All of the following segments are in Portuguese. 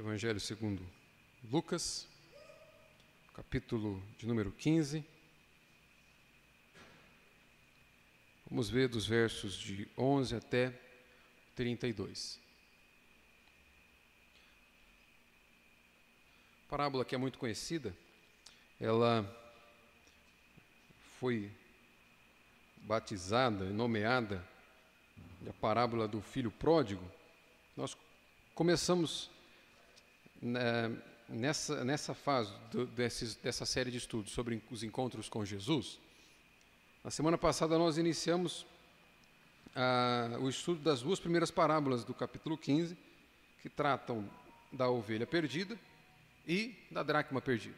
Evangelho segundo Lucas, capítulo de número 15. Vamos ver dos versos de 11 até 32. A parábola que é muito conhecida, ela foi batizada e nomeada a parábola do filho pródigo. Nós começamos nessa, nessa fase do, desses, dessa série de estudos sobre os encontros com Jesus, na semana passada nós iniciamos ah, o estudo das duas primeiras parábolas do capítulo 15, que tratam da ovelha perdida e da dracma perdida.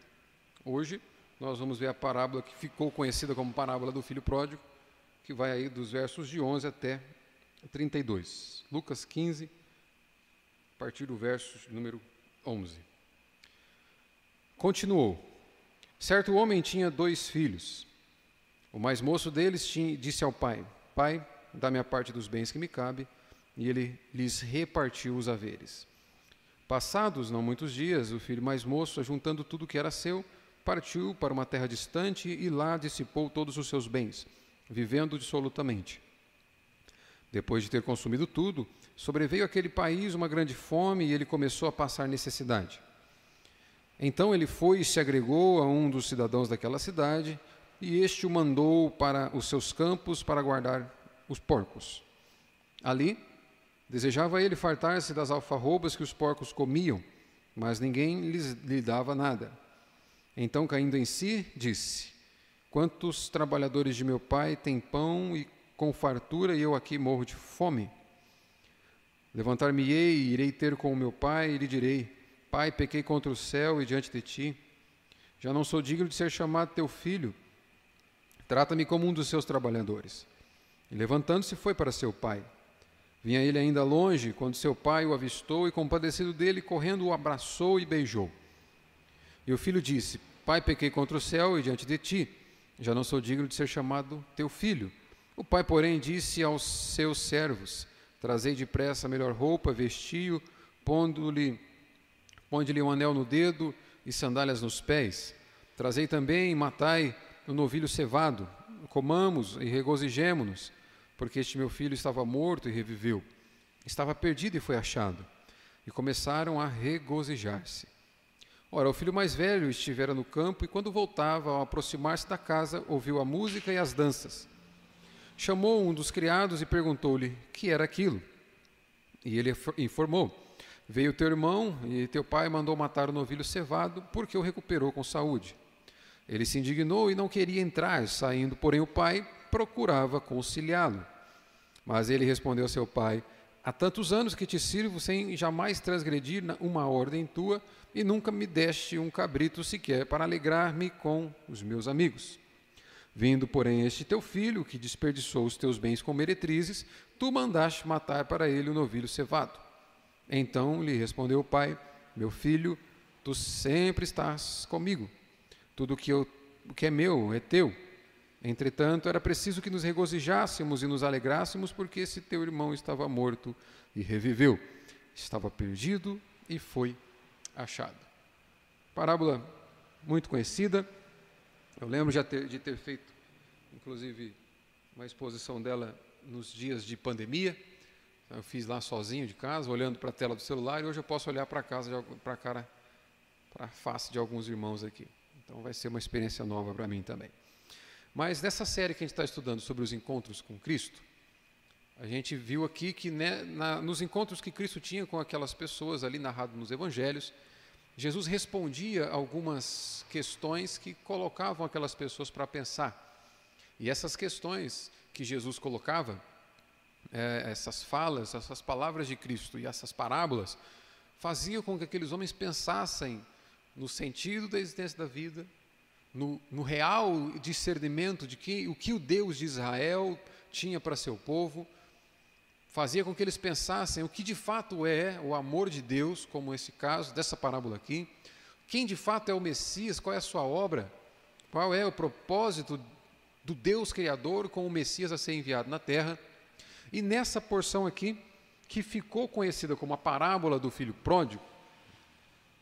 Hoje nós vamos ver a parábola que ficou conhecida como parábola do filho pródigo, que vai aí dos versos de 11 até 32. Lucas 15, a partir do verso número 11. Continuou: Certo homem tinha dois filhos. O mais moço deles tinha, disse ao pai: Pai, dá-me a parte dos bens que me cabe. E ele lhes repartiu os haveres. Passados não muitos dias, o filho mais moço, ajuntando tudo que era seu, partiu para uma terra distante e lá dissipou todos os seus bens, vivendo dissolutamente. Depois de ter consumido tudo, sobreveio àquele país uma grande fome e ele começou a passar necessidade. Então ele foi e se agregou a um dos cidadãos daquela cidade, e este o mandou para os seus campos para guardar os porcos. Ali, desejava ele fartar-se das alfarrobas que os porcos comiam, mas ninguém lhes, lhe dava nada. Então, caindo em si, disse: Quantos trabalhadores de meu pai têm pão e com fartura, e eu aqui morro de fome? Levantar-me-ei e irei ter com o meu pai, e lhe direi: Pai, pequei contra o céu e diante de ti. Já não sou digno de ser chamado teu filho. Trata-me como um dos seus trabalhadores. E levantando-se, foi para seu pai. Vinha ele ainda longe, quando seu pai o avistou e, compadecido dele, correndo, o abraçou e beijou. E o filho disse: Pai, pequei contra o céu e diante de ti. Já não sou digno de ser chamado teu filho. O pai, porém, disse aos seus servos: Trazei depressa a melhor roupa, vestiu, pondo-lhe ponde-lhe um anel no dedo e sandálias nos pés. Trazei também e matai o novilho cevado, comamos e regozijemo-nos, porque este meu filho estava morto e reviveu, estava perdido e foi achado. E começaram a regozijar-se. Ora, o filho mais velho estivera no campo e, quando voltava, ao aproximar-se da casa, ouviu a música e as danças. Chamou um dos criados e perguntou-lhe que era aquilo. E ele informou: Veio teu irmão e teu pai mandou matar o novilho cevado, porque o recuperou com saúde. Ele se indignou e não queria entrar, saindo, porém, o pai procurava conciliá-lo. Mas ele respondeu ao seu pai: Há tantos anos que te sirvo sem jamais transgredir uma ordem tua, e nunca me deste um cabrito sequer para alegrar-me com os meus amigos. Vindo, porém, este teu filho, que desperdiçou os teus bens com meretrizes, tu mandaste matar para ele o novilho cevado. Então lhe respondeu o pai: Meu filho, tu sempre estás comigo. Tudo que, o que é meu é teu. Entretanto, era preciso que nos regozijássemos e nos alegrássemos, porque esse teu irmão estava morto e reviveu, estava perdido e foi achado. Parábola muito conhecida, eu lembro de ter, de ter feito, inclusive, uma exposição dela nos dias de pandemia. Eu fiz lá sozinho de casa, olhando para a tela do celular, e hoje eu posso olhar para casa, para a cara, para a face de alguns irmãos aqui. Então vai ser uma experiência nova para mim também. Mas nessa série que a gente está estudando sobre os encontros com Cristo, a gente viu aqui que né, na, nos encontros que Cristo tinha com aquelas pessoas ali narrado nos Evangelhos, Jesus respondia algumas questões que colocavam aquelas pessoas para pensar. E essas questões que Jesus colocava, é, essas falas, essas palavras de Cristo e essas parábolas, faziam com que aqueles homens pensassem no sentido da existência da vida, no, no real discernimento de que, o que o Deus de Israel tinha para seu povo, fazia com que eles pensassem o que de fato é o amor de Deus, como esse caso dessa parábola aqui, quem de fato é o Messias, qual é a sua obra, qual é o propósito do Deus Criador com o Messias a ser enviado na terra. E nessa porção aqui, que ficou conhecida como a parábola do filho pródigo,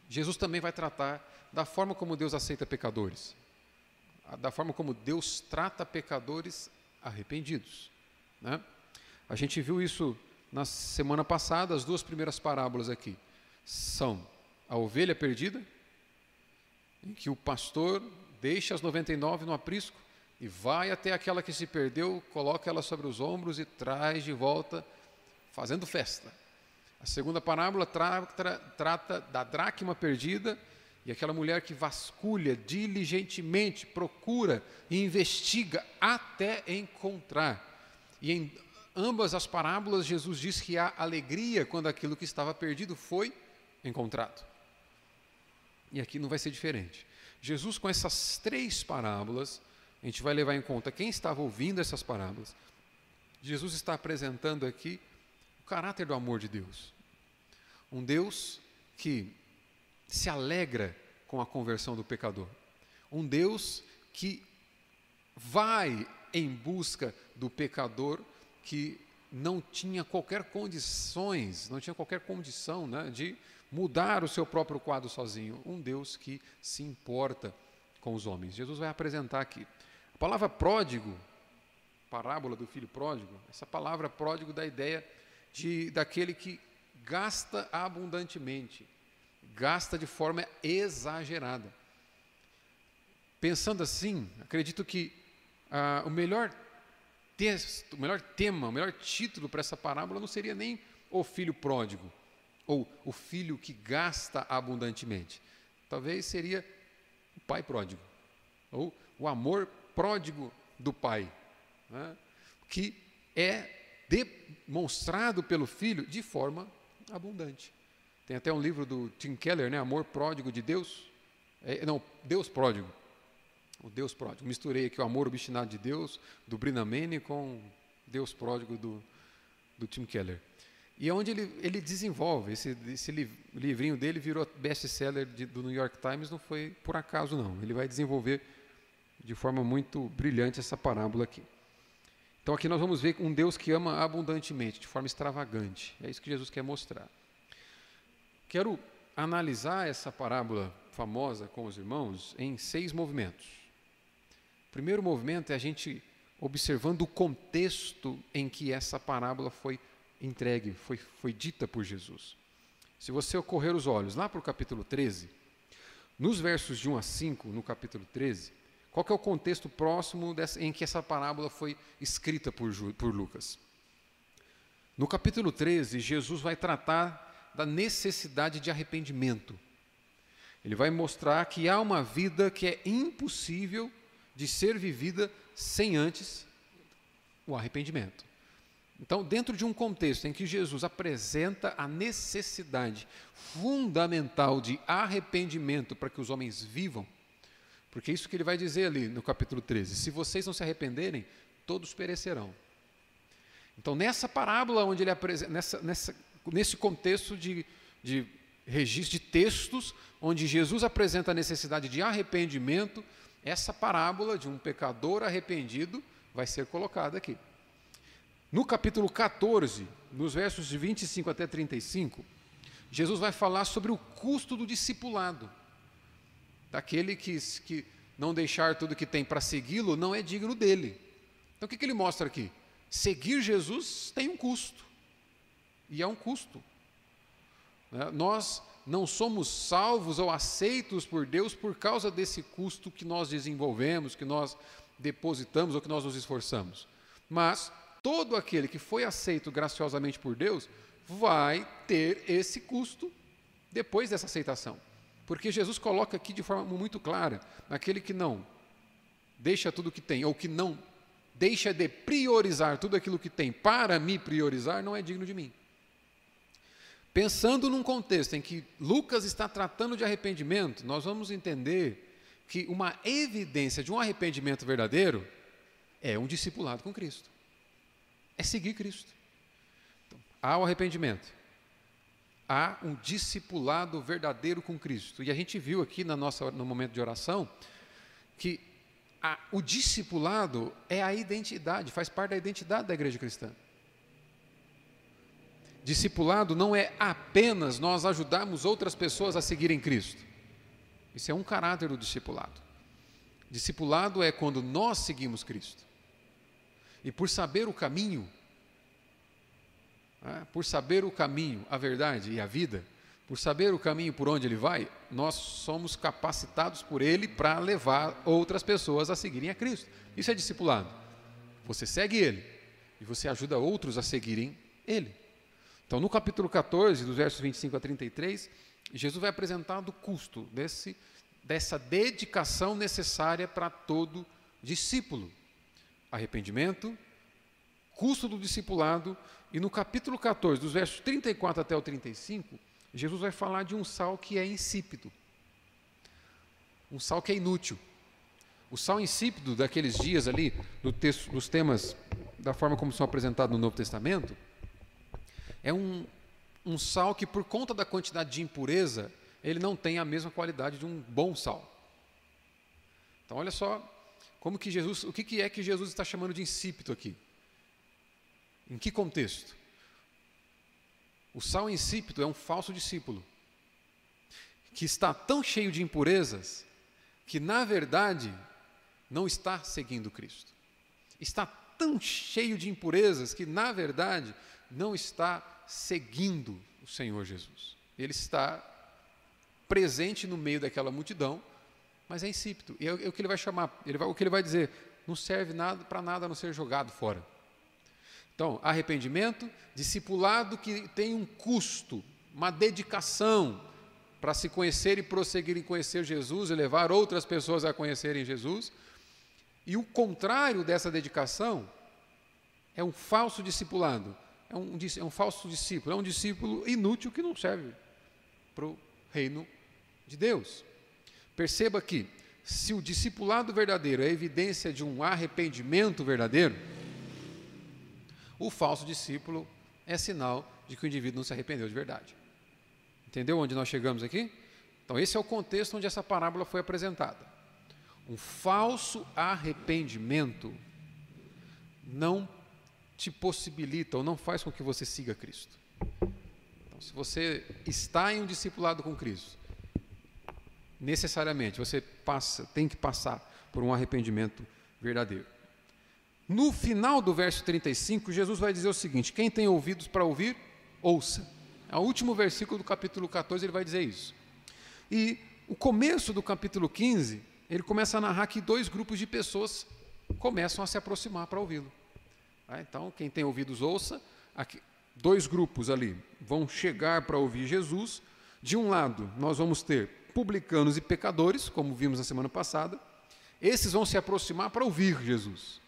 Jesus também vai tratar da forma como Deus aceita pecadores, da forma como Deus trata pecadores arrependidos. Né? A gente viu isso na semana passada, as duas primeiras parábolas aqui são a ovelha perdida, em que o pastor deixa as 99 no aprisco e vai até aquela que se perdeu, coloca ela sobre os ombros e traz de volta, fazendo festa. A segunda parábola tra tra trata da dracma perdida e aquela mulher que vasculha diligentemente, procura e investiga até encontrar. E em ambas as parábolas, Jesus diz que há alegria quando aquilo que estava perdido foi encontrado. E aqui não vai ser diferente. Jesus, com essas três parábolas, a gente vai levar em conta quem estava ouvindo essas parábolas. Jesus está apresentando aqui o caráter do amor de Deus. Um Deus que se alegra com a conversão do pecador. Um Deus que vai em busca do pecador que não tinha qualquer condições, não tinha qualquer condição né, de mudar o seu próprio quadro sozinho. Um Deus que se importa com os homens. Jesus vai apresentar aqui. A palavra pródigo, parábola do filho pródigo, essa palavra pródigo dá a ideia de daquele que gasta abundantemente, gasta de forma exagerada. Pensando assim, acredito que ah, o melhor texto, o melhor tema, o melhor título para essa parábola não seria nem o filho pródigo, ou o filho que gasta abundantemente. Talvez seria o pai pródigo, ou o amor pródigo do pai, né? que é demonstrado pelo filho de forma abundante. Tem até um livro do Tim Keller, né? Amor Pródigo de Deus. É, não, Deus Pródigo. O Deus Pródigo. Misturei aqui o amor obstinado de Deus, do Brinamene, com Deus Pródigo do, do Tim Keller. E é onde ele, ele desenvolve, esse, esse livrinho dele virou best-seller do New York Times, não foi por acaso não. Ele vai desenvolver de forma muito brilhante essa parábola aqui. Então aqui nós vamos ver um Deus que ama abundantemente, de forma extravagante. É isso que Jesus quer mostrar. Quero analisar essa parábola famosa com os irmãos em seis movimentos. O primeiro movimento é a gente observando o contexto em que essa parábola foi entregue, foi, foi dita por Jesus. Se você ocorrer os olhos lá para o capítulo 13, nos versos de 1 a 5, no capítulo 13, qual é o contexto próximo dessa, em que essa parábola foi escrita por, por Lucas? No capítulo 13, Jesus vai tratar da necessidade de arrependimento. Ele vai mostrar que há uma vida que é impossível de ser vivida sem antes o arrependimento. Então, dentro de um contexto em que Jesus apresenta a necessidade fundamental de arrependimento para que os homens vivam, porque é isso que ele vai dizer ali no capítulo 13: se vocês não se arrependerem, todos perecerão. Então, nessa parábola onde ele apresenta, nessa, nessa nesse contexto de, de registro de textos, onde Jesus apresenta a necessidade de arrependimento, essa parábola de um pecador arrependido vai ser colocada aqui. No capítulo 14, nos versos de 25 até 35, Jesus vai falar sobre o custo do discipulado. Daquele que, que não deixar tudo que tem para segui-lo não é digno dele. Então o que, que ele mostra aqui? Seguir Jesus tem um custo e é um custo. Né? Nós não somos salvos ou aceitos por Deus por causa desse custo que nós desenvolvemos, que nós depositamos ou que nós nos esforçamos. Mas todo aquele que foi aceito graciosamente por Deus vai ter esse custo depois dessa aceitação. Porque Jesus coloca aqui de forma muito clara: aquele que não deixa tudo que tem, ou que não deixa de priorizar tudo aquilo que tem para me priorizar, não é digno de mim. Pensando num contexto em que Lucas está tratando de arrependimento, nós vamos entender que uma evidência de um arrependimento verdadeiro é um discipulado com Cristo. É seguir Cristo. Então, há o arrependimento. Há um discipulado verdadeiro com Cristo. E a gente viu aqui na nossa, no momento de oração que a, o discipulado é a identidade, faz parte da identidade da igreja cristã. Discipulado não é apenas nós ajudarmos outras pessoas a seguirem Cristo. Isso é um caráter do discipulado. Discipulado é quando nós seguimos Cristo. E por saber o caminho, né, por saber o caminho, a verdade e a vida, por saber o caminho por onde ele vai, nós somos capacitados por ele para levar outras pessoas a seguirem a Cristo. Isso é discipulado. Você segue ele e você ajuda outros a seguirem ele. Então, no capítulo 14, dos versos 25 a 33, Jesus vai apresentar o custo desse, dessa dedicação necessária para todo discípulo. Arrependimento, custo do discipulado, e no capítulo 14, dos versos 34 até o 35, Jesus vai falar de um sal que é insípido. Um sal que é inútil. O sal insípido daqueles dias ali, do texto, dos temas, da forma como são apresentados no Novo Testamento, é um, um sal que, por conta da quantidade de impureza, ele não tem a mesma qualidade de um bom sal. Então, olha só como que Jesus, o que, que é que Jesus está chamando de insípido aqui? Em que contexto? O sal insípido é um falso discípulo que está tão cheio de impurezas que, na verdade, não está seguindo Cristo. Está tão cheio de impurezas que, na verdade, não está seguindo o Senhor Jesus. Ele está presente no meio daquela multidão, mas é insípido. E é, o que ele vai chamar, ele vai, o que ele vai dizer, não serve nada para nada a não ser jogado fora. Então, arrependimento, discipulado que tem um custo, uma dedicação para se conhecer e prosseguir em conhecer Jesus e levar outras pessoas a conhecerem Jesus. E o contrário dessa dedicação é um falso discipulado, é um, é um falso discípulo, é um discípulo inútil que não serve para o reino de Deus. Perceba que, se o discipulado verdadeiro é evidência de um arrependimento verdadeiro, o falso discípulo é sinal de que o indivíduo não se arrependeu de verdade. Entendeu onde nós chegamos aqui? Então, esse é o contexto onde essa parábola foi apresentada. Um falso arrependimento não te possibilita ou não faz com que você siga Cristo. Então, se você está em um discipulado com Cristo, necessariamente você passa, tem que passar por um arrependimento verdadeiro. No final do verso 35, Jesus vai dizer o seguinte: quem tem ouvidos para ouvir, ouça. É o último versículo do capítulo 14, ele vai dizer isso. E o começo do capítulo 15, ele começa a narrar que dois grupos de pessoas começam a se aproximar para ouvi-lo. Ah, então, quem tem ouvidos, ouça. Aqui, dois grupos ali vão chegar para ouvir Jesus. De um lado, nós vamos ter publicanos e pecadores, como vimos na semana passada. Esses vão se aproximar para ouvir Jesus.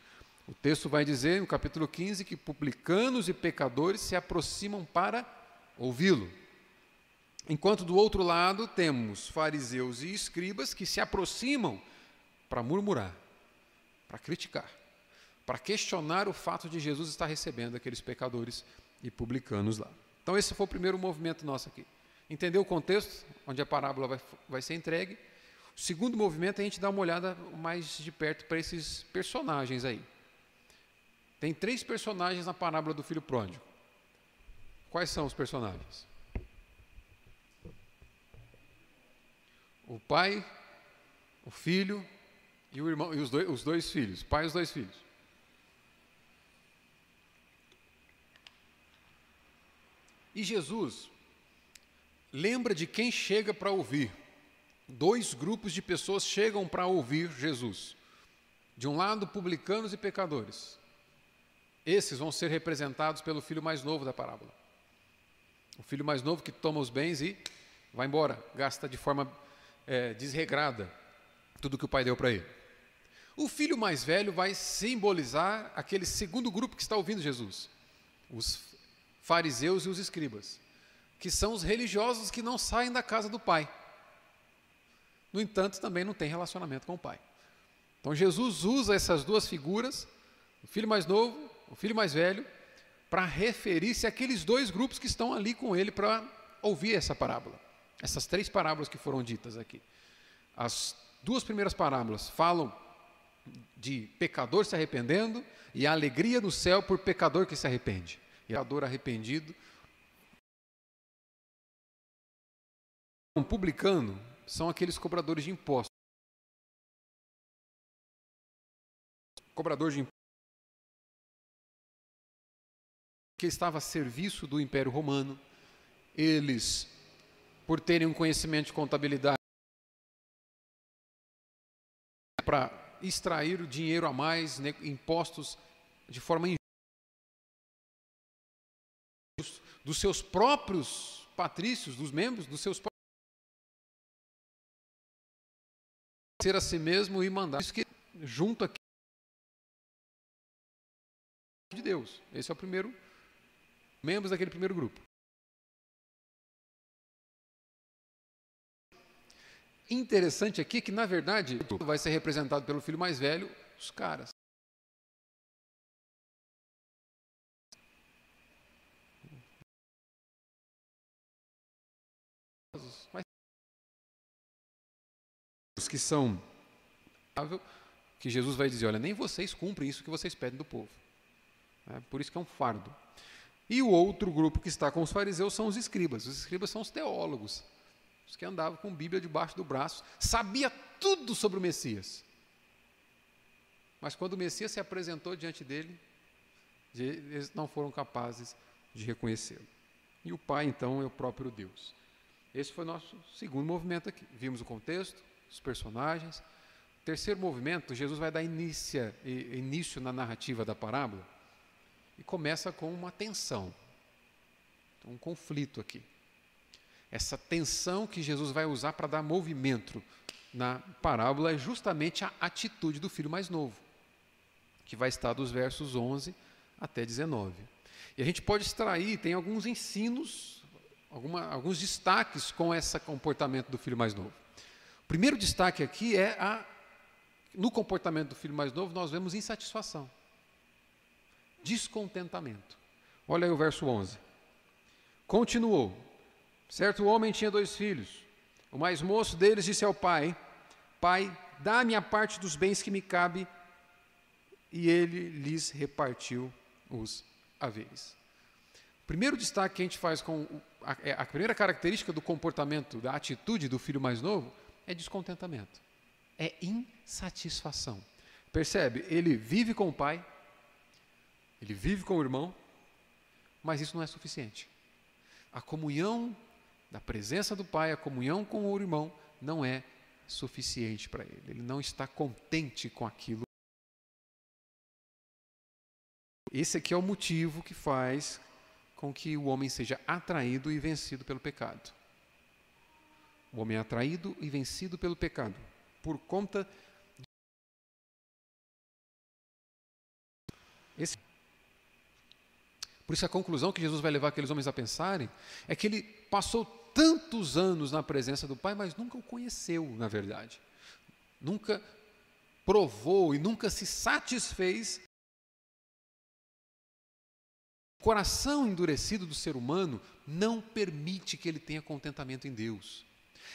O texto vai dizer, no capítulo 15, que publicanos e pecadores se aproximam para ouvi-lo. Enquanto do outro lado temos fariseus e escribas que se aproximam para murmurar, para criticar para questionar o fato de Jesus estar recebendo aqueles pecadores e publicanos lá. Então, esse foi o primeiro movimento nosso aqui. Entendeu o contexto onde a parábola vai, vai ser entregue? O segundo movimento é a gente dar uma olhada mais de perto para esses personagens aí. Tem três personagens na parábola do filho pródigo. Quais são os personagens? O pai, o filho e o irmão, e os dois, os dois filhos, pai e os dois filhos. E Jesus lembra de quem chega para ouvir. Dois grupos de pessoas chegam para ouvir Jesus. De um lado, publicanos e pecadores. Esses vão ser representados pelo filho mais novo da parábola. O filho mais novo que toma os bens e vai embora, gasta de forma é, desregrada tudo que o pai deu para ele. O filho mais velho vai simbolizar aquele segundo grupo que está ouvindo Jesus, os fariseus e os escribas, que são os religiosos que não saem da casa do Pai. No entanto, também não tem relacionamento com o Pai. Então Jesus usa essas duas figuras, o filho mais novo, o filho mais velho, para referir-se àqueles dois grupos que estão ali com ele para ouvir essa parábola. Essas três parábolas que foram ditas aqui. As duas primeiras parábolas falam de pecador se arrependendo e a alegria do céu por pecador que se arrepende pecador arrependido. Um publicano são aqueles cobradores de impostos. Cobrador de impostos que estava a serviço do Império Romano. Eles, por terem um conhecimento de contabilidade, para extrair o dinheiro a mais, né, impostos de forma injusta. Dos seus próprios patrícios, dos membros, dos seus próprios ser a si mesmo e mandar. Isso que junto aqui de Deus. Esse é o primeiro membros daquele primeiro grupo. Interessante aqui que, na verdade, vai ser representado pelo filho mais velho, os caras. Que são que Jesus vai dizer, olha, nem vocês cumprem isso que vocês pedem do povo. É, por isso que é um fardo. E o outro grupo que está com os fariseus são os escribas. Os escribas são os teólogos, os que andavam com Bíblia debaixo do braço, sabia tudo sobre o Messias. Mas quando o Messias se apresentou diante dele, eles não foram capazes de reconhecê-lo. E o Pai, então, é o próprio Deus. Esse foi o nosso segundo movimento aqui. Vimos o contexto, os personagens. Terceiro movimento, Jesus vai dar início, início na narrativa da parábola e começa com uma tensão, um conflito aqui. Essa tensão que Jesus vai usar para dar movimento na parábola é justamente a atitude do filho mais novo, que vai estar dos versos 11 até 19. E a gente pode extrair, tem alguns ensinos, alguma, alguns destaques com esse comportamento do filho mais novo. O primeiro destaque aqui é a, no comportamento do filho mais novo, nós vemos insatisfação descontentamento. Olha aí o verso 11. Continuou: Certo homem tinha dois filhos. O mais moço deles disse ao pai: Pai, dá-me a parte dos bens que me cabe. E ele lhes repartiu os haveres. O primeiro destaque que a gente faz com a, é, a primeira característica do comportamento, da atitude do filho mais novo é descontentamento, é insatisfação. Percebe? Ele vive com o pai, ele vive com o irmão, mas isso não é suficiente. A comunhão da presença do Pai, a comunhão com o irmão, não é suficiente para ele. Ele não está contente com aquilo. Esse aqui é o motivo que faz com que o homem seja atraído e vencido pelo pecado. O homem é atraído e vencido pelo pecado por conta esse por isso, a conclusão que Jesus vai levar aqueles homens a pensarem é que ele passou tantos anos na presença do Pai, mas nunca o conheceu, na verdade. Nunca provou e nunca se satisfez. O coração endurecido do ser humano não permite que ele tenha contentamento em Deus.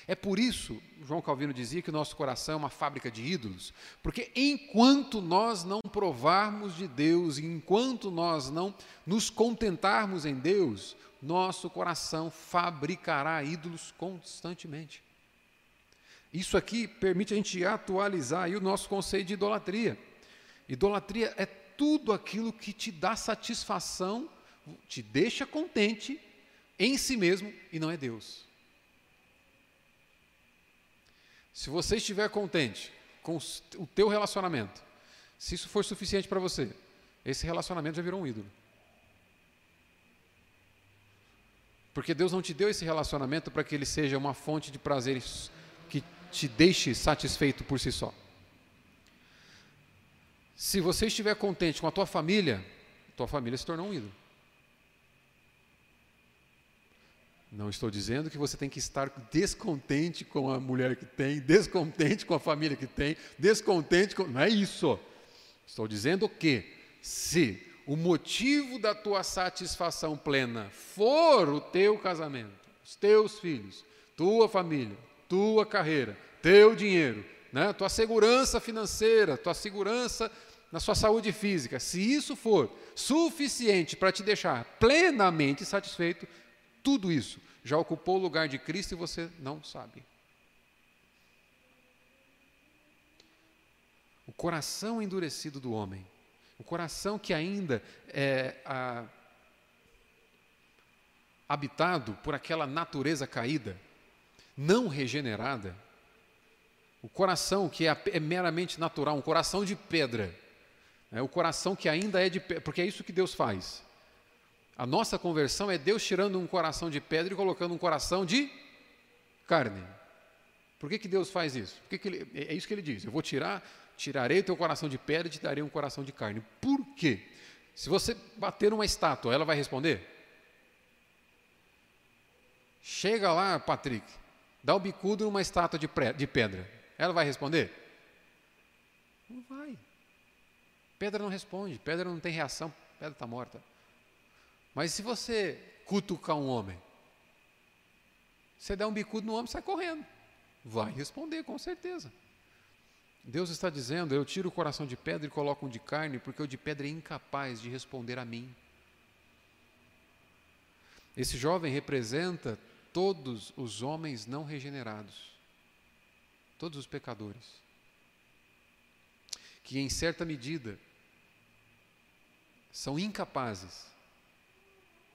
É por isso, João Calvino dizia que o nosso coração é uma fábrica de ídolos, porque enquanto nós não provarmos de Deus, enquanto nós não nos contentarmos em Deus, nosso coração fabricará ídolos constantemente. Isso aqui permite a gente atualizar o nosso conceito de idolatria. Idolatria é tudo aquilo que te dá satisfação, te deixa contente em si mesmo e não é Deus. Se você estiver contente com o teu relacionamento, se isso for suficiente para você, esse relacionamento já virou um ídolo. Porque Deus não te deu esse relacionamento para que ele seja uma fonte de prazeres que te deixe satisfeito por si só. Se você estiver contente com a tua família, tua família se tornou um ídolo. Não estou dizendo que você tem que estar descontente com a mulher que tem, descontente com a família que tem, descontente com. Não é isso. Estou dizendo que, se o motivo da tua satisfação plena for o teu casamento, os teus filhos, tua família, tua carreira, teu dinheiro, né, tua segurança financeira, tua segurança na sua saúde física, se isso for suficiente para te deixar plenamente satisfeito, tudo isso já ocupou o lugar de Cristo e você não sabe. O coração endurecido do homem, o coração que ainda é a, habitado por aquela natureza caída, não regenerada, o coração que é, é meramente natural, um coração de pedra, é o coração que ainda é de pedra, porque é isso que Deus faz. A nossa conversão é Deus tirando um coração de pedra e colocando um coração de carne. Por que, que Deus faz isso? Que que ele, é isso que ele diz: Eu vou tirar, tirarei o teu coração de pedra e te darei um coração de carne. Por quê? Se você bater numa estátua, ela vai responder? Chega lá, Patrick, dá o bicudo numa estátua de, de pedra. Ela vai responder? Não vai. Pedra não responde, pedra não tem reação, pedra está morta. Mas se você cutucar um homem, você der um bicudo no homem, sai correndo. Vai responder, com certeza. Deus está dizendo: Eu tiro o coração de pedra e coloco um de carne, porque o de pedra é incapaz de responder a mim. Esse jovem representa todos os homens não regenerados, todos os pecadores, que em certa medida são incapazes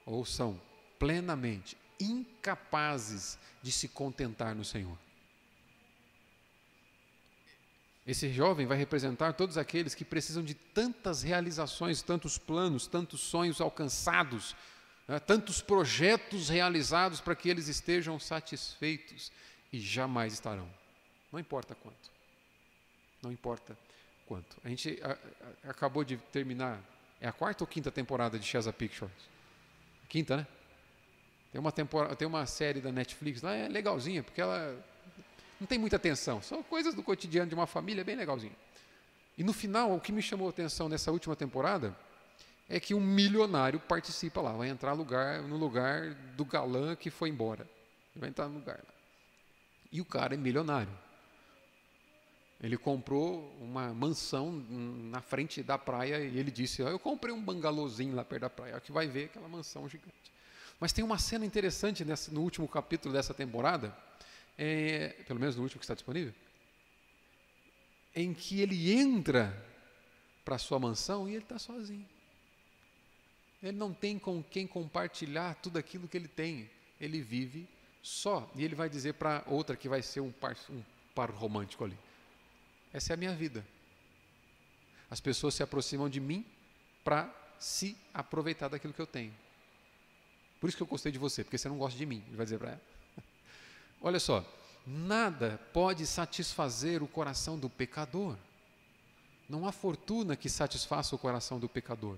ou são plenamente incapazes de se contentar no Senhor. Esse jovem vai representar todos aqueles que precisam de tantas realizações, tantos planos, tantos sonhos alcançados, né, tantos projetos realizados para que eles estejam satisfeitos e jamais estarão. Não importa quanto. Não importa quanto. A gente a, a, acabou de terminar, é a quarta ou quinta temporada de Chesapeake Shores? Quinta, né? Tem uma, temporada, tem uma série da Netflix lá, é legalzinha, porque ela não tem muita atenção, são coisas do cotidiano de uma família, bem legalzinho. E no final, o que me chamou a atenção nessa última temporada é que um milionário participa lá, vai entrar lugar, no lugar do galã que foi embora. Ele vai entrar no lugar lá. E o cara é milionário. Ele comprou uma mansão na frente da praia e ele disse: Eu comprei um bangalôzinho lá perto da praia, que vai ver aquela mansão gigante. Mas tem uma cena interessante nessa, no último capítulo dessa temporada, é, pelo menos no último que está disponível, em que ele entra para sua mansão e ele está sozinho. Ele não tem com quem compartilhar tudo aquilo que ele tem. Ele vive só. E ele vai dizer para outra que vai ser um par, um par romântico ali. Essa é a minha vida. As pessoas se aproximam de mim para se aproveitar daquilo que eu tenho. Por isso que eu gostei de você, porque você não gosta de mim. Ele vai dizer para ela. Olha só, nada pode satisfazer o coração do pecador. Não há fortuna que satisfaça o coração do pecador.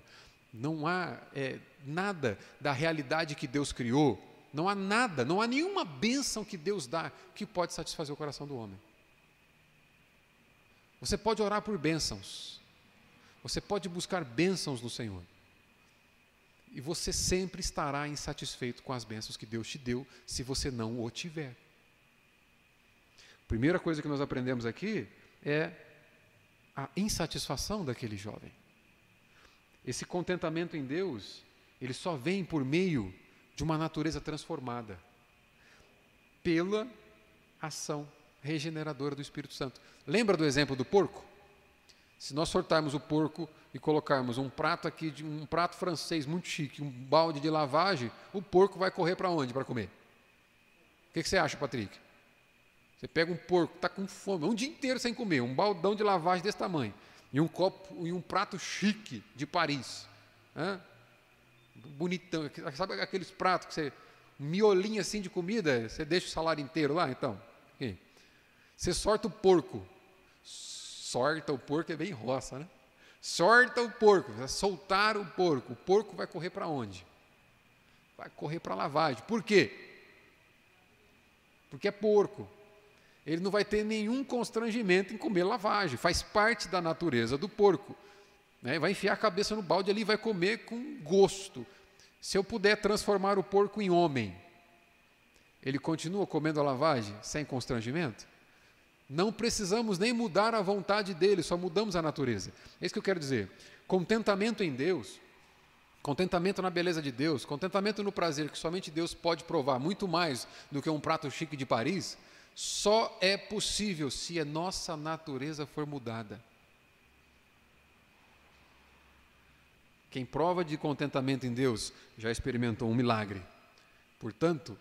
Não há é, nada da realidade que Deus criou. Não há nada, não há nenhuma bênção que Deus dá que pode satisfazer o coração do homem. Você pode orar por bênçãos. Você pode buscar bênçãos no Senhor. E você sempre estará insatisfeito com as bênçãos que Deus te deu, se você não o tiver. Primeira coisa que nós aprendemos aqui é a insatisfação daquele jovem. Esse contentamento em Deus, ele só vem por meio de uma natureza transformada, pela ação regeneradora do Espírito Santo. Lembra do exemplo do porco? Se nós sortarmos o porco e colocarmos um prato aqui de um prato francês muito chique, um balde de lavagem, o porco vai correr para onde para comer? O que, que, você acha, Patrick? Você pega um porco, está com fome, um dia inteiro sem comer, um baldão de lavagem desse tamanho, e um copo e um prato chique de Paris, Hã? bonitão, sabe aqueles pratos que você miolinho assim de comida, você deixa o salário inteiro lá, então. Okay. Você sorta o porco. Sorta o porco é bem roça, né? Sorta o porco, vai soltar o porco. O porco vai correr para onde? Vai correr para a lavagem. Por quê? Porque é porco. Ele não vai ter nenhum constrangimento em comer lavagem. Faz parte da natureza do porco. Né? Vai enfiar a cabeça no balde ali e vai comer com gosto. Se eu puder transformar o porco em homem, ele continua comendo a lavagem sem constrangimento? Não precisamos nem mudar a vontade dele, só mudamos a natureza. É isso que eu quero dizer. Contentamento em Deus, Contentamento na beleza de Deus, contentamento no prazer que somente Deus pode provar, muito mais do que um prato chique de Paris, só é possível se a nossa natureza for mudada. Quem prova de contentamento em Deus já experimentou um milagre. Portanto,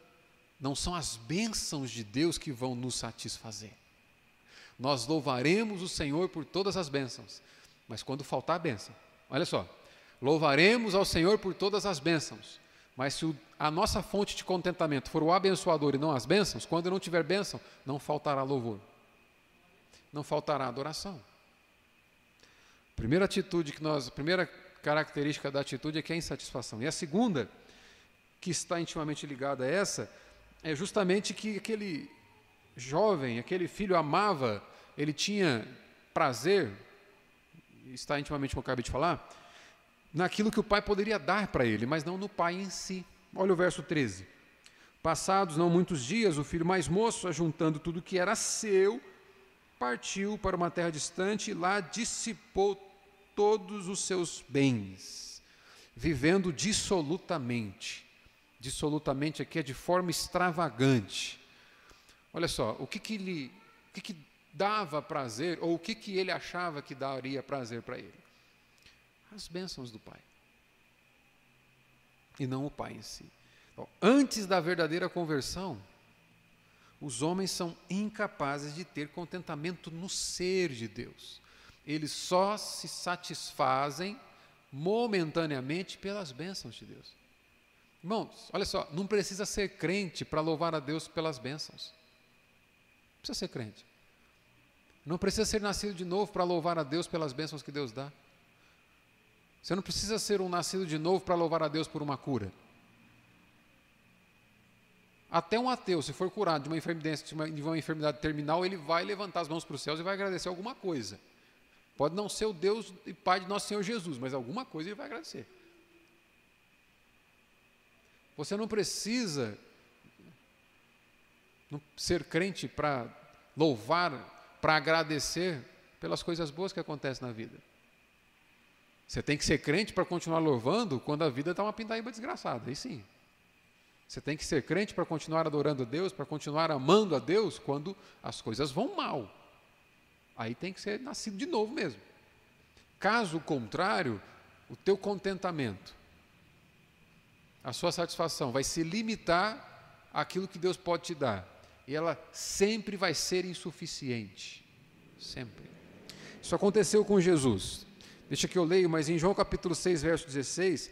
não são as bênçãos de Deus que vão nos satisfazer. Nós louvaremos o Senhor por todas as bênçãos, mas quando faltar a bênção, olha só, louvaremos ao Senhor por todas as bênçãos, mas se a nossa fonte de contentamento for o abençoador e não as bênçãos, quando não tiver bênção, não faltará louvor, não faltará adoração. Primeira atitude que nós, primeira característica da atitude é que é a insatisfação. E a segunda, que está intimamente ligada a essa, é justamente que aquele jovem, aquele filho amava, ele tinha prazer, está intimamente como eu acabei de falar, naquilo que o pai poderia dar para ele, mas não no pai em si. Olha o verso 13. Passados não muitos dias, o filho mais moço, ajuntando tudo que era seu, partiu para uma terra distante e lá dissipou todos os seus bens, vivendo dissolutamente. Dissolutamente aqui é de forma extravagante Olha só, o que, que, lhe, o que, que dava prazer, ou o que, que ele achava que daria prazer para ele? As bênçãos do Pai. E não o Pai em si. Então, antes da verdadeira conversão, os homens são incapazes de ter contentamento no ser de Deus. Eles só se satisfazem momentaneamente pelas bênçãos de Deus. Irmãos, olha só, não precisa ser crente para louvar a Deus pelas bênçãos precisa ser crente. Não precisa ser nascido de novo para louvar a Deus pelas bênçãos que Deus dá. Você não precisa ser um nascido de novo para louvar a Deus por uma cura. Até um ateu, se for curado de uma enfermidade, de uma, de uma enfermidade terminal, ele vai levantar as mãos para os céus e vai agradecer alguma coisa. Pode não ser o Deus e Pai de nosso Senhor Jesus, mas alguma coisa ele vai agradecer. Você não precisa ser crente para louvar, para agradecer pelas coisas boas que acontecem na vida. Você tem que ser crente para continuar louvando quando a vida está uma pindaíba desgraçada, aí sim. Você tem que ser crente para continuar adorando a Deus, para continuar amando a Deus quando as coisas vão mal. Aí tem que ser nascido de novo mesmo. Caso contrário, o teu contentamento, a sua satisfação vai se limitar àquilo que Deus pode te dar e ela sempre vai ser insuficiente. Sempre. Isso aconteceu com Jesus. Deixa que eu leio, mas em João capítulo 6, verso 16,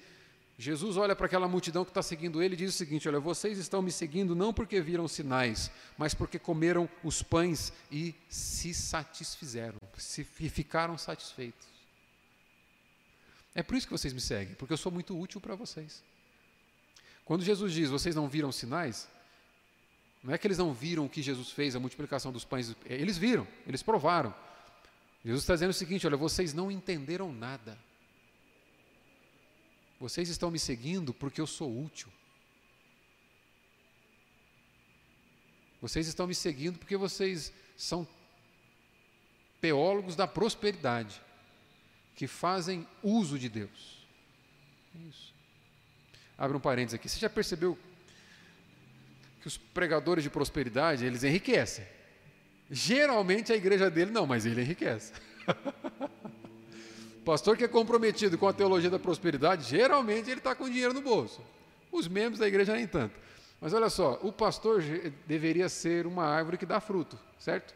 Jesus olha para aquela multidão que está seguindo ele e diz o seguinte: Olha, vocês estão me seguindo não porque viram sinais, mas porque comeram os pães e se satisfizeram, se, ficaram satisfeitos. É por isso que vocês me seguem, porque eu sou muito útil para vocês. Quando Jesus diz, vocês não viram sinais, não é que eles não viram o que Jesus fez, a multiplicação dos pães. Eles viram, eles provaram. Jesus está dizendo o seguinte: olha, vocês não entenderam nada. Vocês estão me seguindo porque eu sou útil. Vocês estão me seguindo porque vocês são teólogos da prosperidade, que fazem uso de Deus. É isso. Abre um parênteses aqui. Você já percebeu que os pregadores de prosperidade, eles enriquecem. Geralmente a igreja dele não, mas ele enriquece. pastor que é comprometido com a teologia da prosperidade, geralmente ele está com dinheiro no bolso. Os membros da igreja nem tanto. Mas olha só, o pastor deveria ser uma árvore que dá fruto, certo?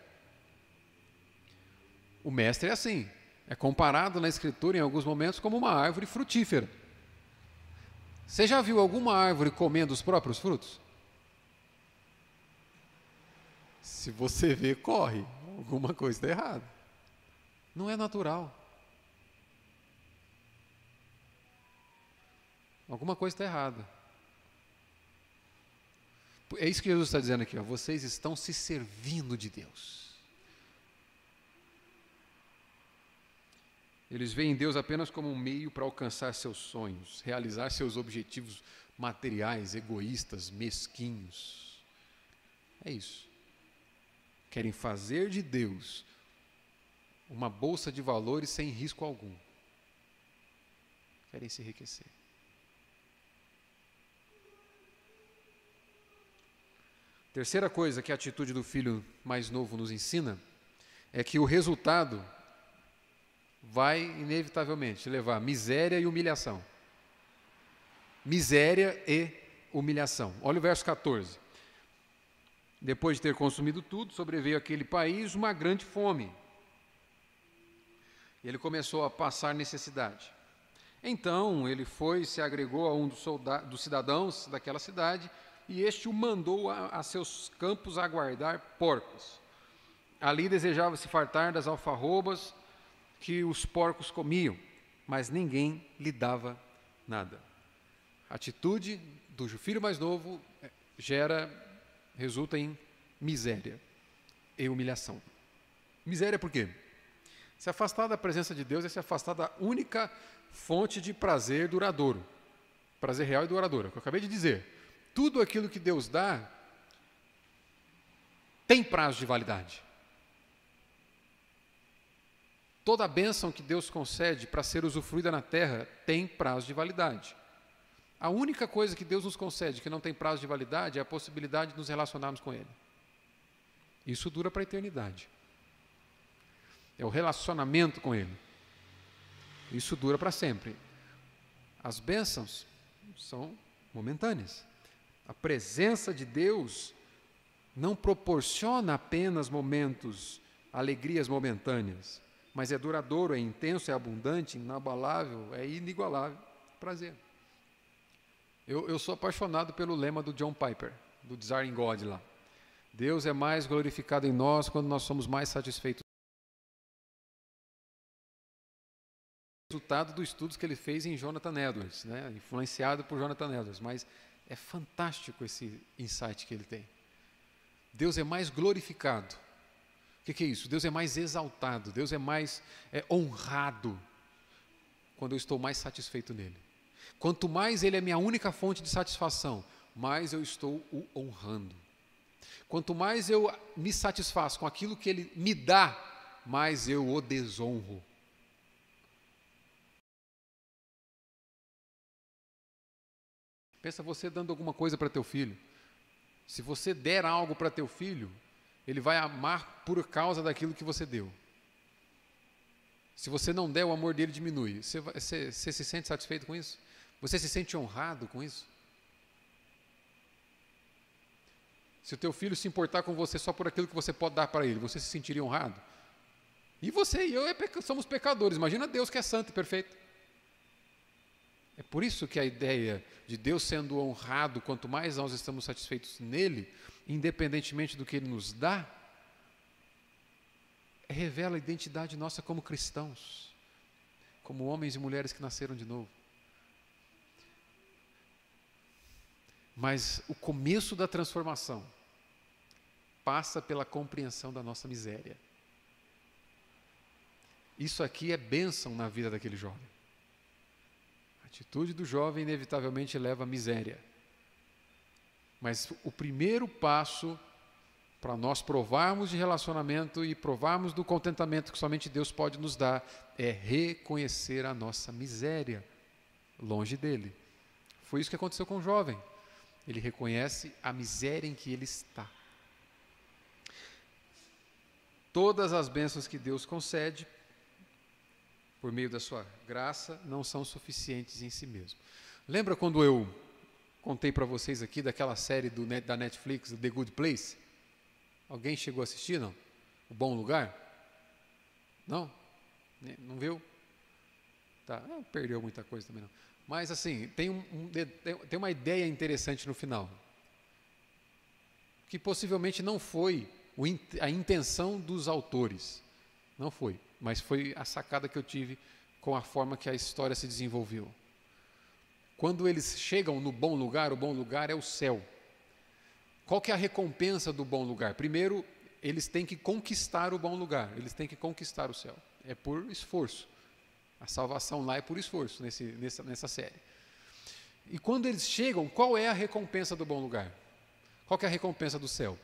O mestre é assim, é comparado na escritura em alguns momentos como uma árvore frutífera. Você já viu alguma árvore comendo os próprios frutos? Se você vê, corre. Alguma coisa está errada. Não é natural. Alguma coisa está errada. É isso que Jesus está dizendo aqui. Ó. Vocês estão se servindo de Deus. Eles veem Deus apenas como um meio para alcançar seus sonhos, realizar seus objetivos materiais, egoístas, mesquinhos. É isso querem fazer de Deus uma bolsa de valores sem risco algum. Querem se enriquecer. Terceira coisa que a atitude do filho mais novo nos ensina é que o resultado vai inevitavelmente levar miséria e humilhação. Miséria e humilhação. Olha o verso 14. Depois de ter consumido tudo, sobreveio àquele país uma grande fome. Ele começou a passar necessidade. Então ele foi se agregou a um dos, dos cidadãos daquela cidade, e este o mandou a, a seus campos a guardar porcos. Ali desejava se fartar das alfarrobas que os porcos comiam, mas ninguém lhe dava nada. A atitude do filho mais novo gera, resulta em miséria e humilhação. Miséria por quê? Se afastar da presença de Deus é se afastar da única fonte de prazer duradouro. Prazer real e duradouro. É o que eu acabei de dizer. Tudo aquilo que Deus dá tem prazo de validade. Toda a bênção que Deus concede para ser usufruída na terra tem prazo de validade. A única coisa que Deus nos concede que não tem prazo de validade é a possibilidade de nos relacionarmos com Ele. Isso dura para a eternidade. É o relacionamento com Ele. Isso dura para sempre. As bênçãos são momentâneas. A presença de Deus não proporciona apenas momentos, alegrias momentâneas mas é duradouro, é intenso, é abundante, inabalável, é inigualável. Prazer. Eu, eu sou apaixonado pelo lema do John Piper, do Desiring God lá. Deus é mais glorificado em nós quando nós somos mais satisfeitos. Resultado dos estudos que ele fez em Jonathan Edwards, né? influenciado por Jonathan Edwards, mas é fantástico esse insight que ele tem. Deus é mais glorificado que, que é isso? Deus é mais exaltado, Deus é mais é, honrado quando eu estou mais satisfeito nele. Quanto mais Ele é minha única fonte de satisfação, mais eu estou o honrando. Quanto mais eu me satisfaço com aquilo que Ele me dá, mais eu o desonro. Pensa você dando alguma coisa para teu filho. Se você der algo para teu filho, ele vai amar por causa daquilo que você deu. Se você não der, o amor dele diminui. Você, você, você se sente satisfeito com isso? Você se sente honrado com isso? Se o teu filho se importar com você só por aquilo que você pode dar para ele, você se sentiria honrado? E você e eu é somos pecadores. Imagina Deus que é santo e perfeito. É por isso que a ideia de Deus sendo honrado, quanto mais nós estamos satisfeitos nele, independentemente do que Ele nos dá, revela a identidade nossa como cristãos, como homens e mulheres que nasceram de novo. Mas o começo da transformação passa pela compreensão da nossa miséria. Isso aqui é bênção na vida daquele jovem. A atitude do jovem inevitavelmente leva à miséria. Mas o primeiro passo para nós provarmos de relacionamento e provarmos do contentamento que somente Deus pode nos dar é reconhecer a nossa miséria longe dele. Foi isso que aconteceu com o jovem. Ele reconhece a miséria em que ele está. Todas as bênçãos que Deus concede, por meio da sua graça, não são suficientes em si mesmo. Lembra quando eu contei para vocês aqui daquela série do da Netflix, The Good Place? Alguém chegou a assistir, não? O Bom Lugar? Não? Não viu? Tá, não perdeu muita coisa também não. Mas assim, tem, um, tem uma ideia interessante no final. Que possivelmente não foi a intenção dos autores. Não foi, mas foi a sacada que eu tive com a forma que a história se desenvolveu. Quando eles chegam no bom lugar, o bom lugar é o céu. Qual que é a recompensa do bom lugar? Primeiro, eles têm que conquistar o bom lugar, eles têm que conquistar o céu. É por esforço. A salvação lá é por esforço nesse, nessa, nessa série. E quando eles chegam, qual é a recompensa do bom lugar? Qual é a recompensa do céu?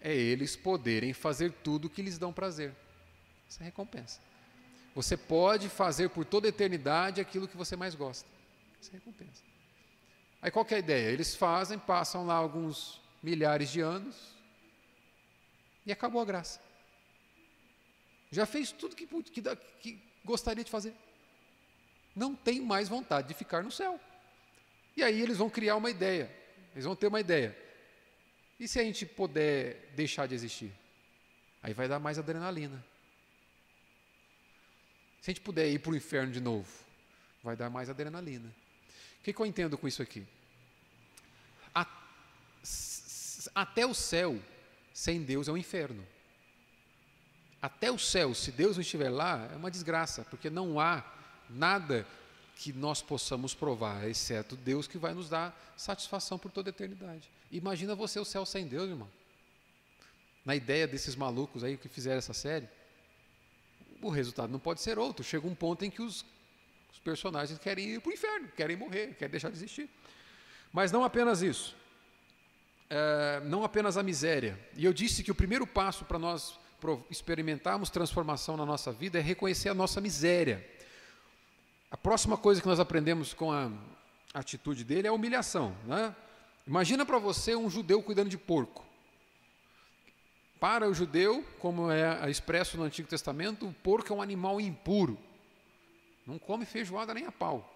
É eles poderem fazer tudo o que lhes dão prazer. Essa é a recompensa. Você pode fazer por toda a eternidade aquilo que você mais gosta. Essa é recompensa. Aí qual é a ideia? Eles fazem, passam lá alguns milhares de anos, E acabou a graça. Já fez tudo que, que, que gostaria de fazer. Não tem mais vontade de ficar no céu. E aí eles vão criar uma ideia. Eles vão ter uma ideia. E se a gente puder deixar de existir? Aí vai dar mais adrenalina. Se a gente puder ir para o inferno de novo, vai dar mais adrenalina. O que, que eu entendo com isso aqui? Até o céu, sem Deus, é um inferno. Até o céu, se Deus não estiver lá, é uma desgraça, porque não há nada que nós possamos provar, exceto Deus que vai nos dar satisfação por toda a eternidade. Imagina você o céu sem Deus, irmão. Na ideia desses malucos aí que fizeram essa série, o resultado não pode ser outro. Chega um ponto em que os, os personagens querem ir para o inferno, querem morrer, querem deixar de existir. Mas não apenas isso. É, não apenas a miséria. E eu disse que o primeiro passo para nós experimentarmos transformação na nossa vida é reconhecer a nossa miséria. A próxima coisa que nós aprendemos com a atitude dele é a humilhação. Né? Imagina para você um judeu cuidando de porco. Para o judeu, como é expresso no Antigo Testamento, o porco é um animal impuro. Não come feijoada nem a pau.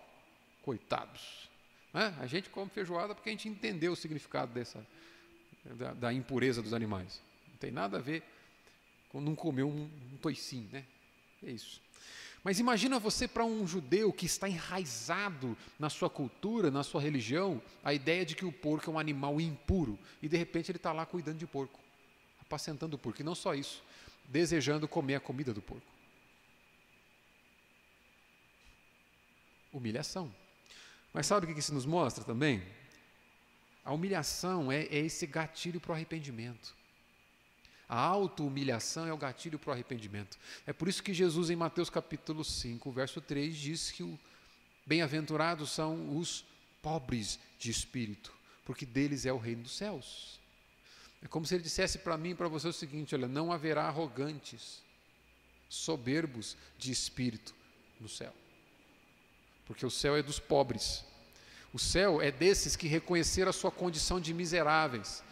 Coitados. Né? A gente come feijoada porque a gente entendeu o significado dessa, da, da impureza dos animais. Não tem nada a ver com não comer um, um toicinho, né? É isso. Mas imagina você para um judeu que está enraizado na sua cultura, na sua religião, a ideia de que o porco é um animal impuro e de repente ele está lá cuidando de porco apacentando o porco. E não só isso, desejando comer a comida do porco. Humilhação. Mas sabe o que isso nos mostra também? A humilhação é, é esse gatilho para o arrependimento. A auto-humilhação é o gatilho para o arrependimento. É por isso que Jesus, em Mateus capítulo 5, verso 3, diz que bem-aventurados são os pobres de espírito, porque deles é o reino dos céus. É como se ele dissesse para mim e para você o seguinte: olha, não haverá arrogantes, soberbos de espírito no céu. Porque o céu é dos pobres. O céu é desses que reconheceram a sua condição de miseráveis.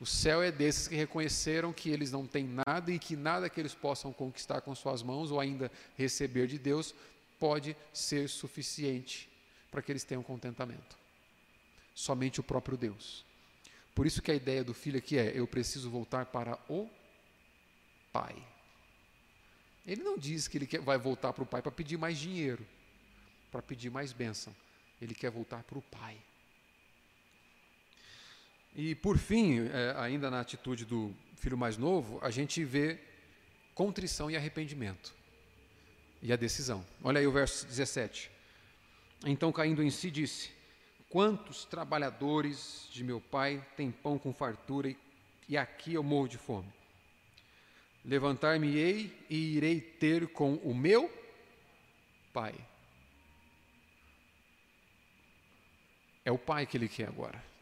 O céu é desses que reconheceram que eles não têm nada e que nada que eles possam conquistar com suas mãos ou ainda receber de Deus pode ser suficiente para que eles tenham contentamento. Somente o próprio Deus. Por isso que a ideia do filho aqui é: eu preciso voltar para o pai. Ele não diz que ele vai voltar para o pai para pedir mais dinheiro, para pedir mais bênção. Ele quer voltar para o pai. E por fim, é, ainda na atitude do filho mais novo, a gente vê contrição e arrependimento. E a decisão. Olha aí o verso 17. Então, caindo em si, disse: Quantos trabalhadores de meu pai têm pão com fartura e, e aqui eu morro de fome? Levantar-me-ei e irei ter com o meu pai. É o pai que ele quer agora.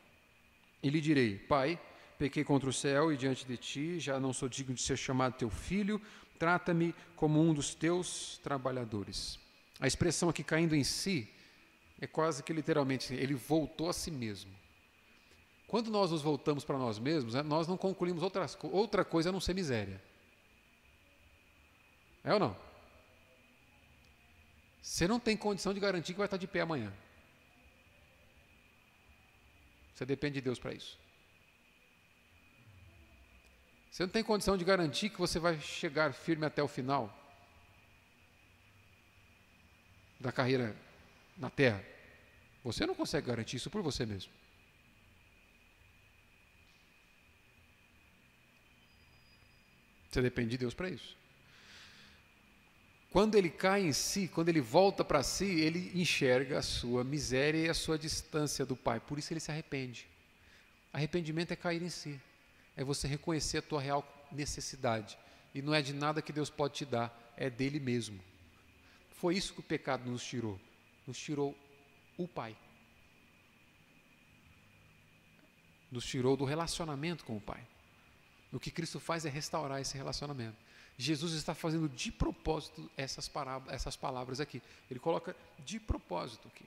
E lhe direi: Pai, pequei contra o céu e diante de ti, já não sou digno de ser chamado teu filho, trata-me como um dos teus trabalhadores. A expressão aqui caindo em si é quase que literalmente, ele voltou a si mesmo. Quando nós nos voltamos para nós mesmos, né, nós não concluímos outras, outra coisa a não ser miséria. É ou não? Você não tem condição de garantir que vai estar de pé amanhã. Você depende de Deus para isso. Você não tem condição de garantir que você vai chegar firme até o final da carreira na terra. Você não consegue garantir isso por você mesmo. Você depende de Deus para isso. Quando ele cai em si, quando ele volta para si, ele enxerga a sua miséria e a sua distância do Pai. Por isso ele se arrepende. Arrependimento é cair em si. É você reconhecer a tua real necessidade. E não é de nada que Deus pode te dar, é dele mesmo. Foi isso que o pecado nos tirou. Nos tirou o Pai. Nos tirou do relacionamento com o Pai. O que Cristo faz é restaurar esse relacionamento. Jesus está fazendo de propósito essas, essas palavras aqui. Ele coloca de propósito aqui.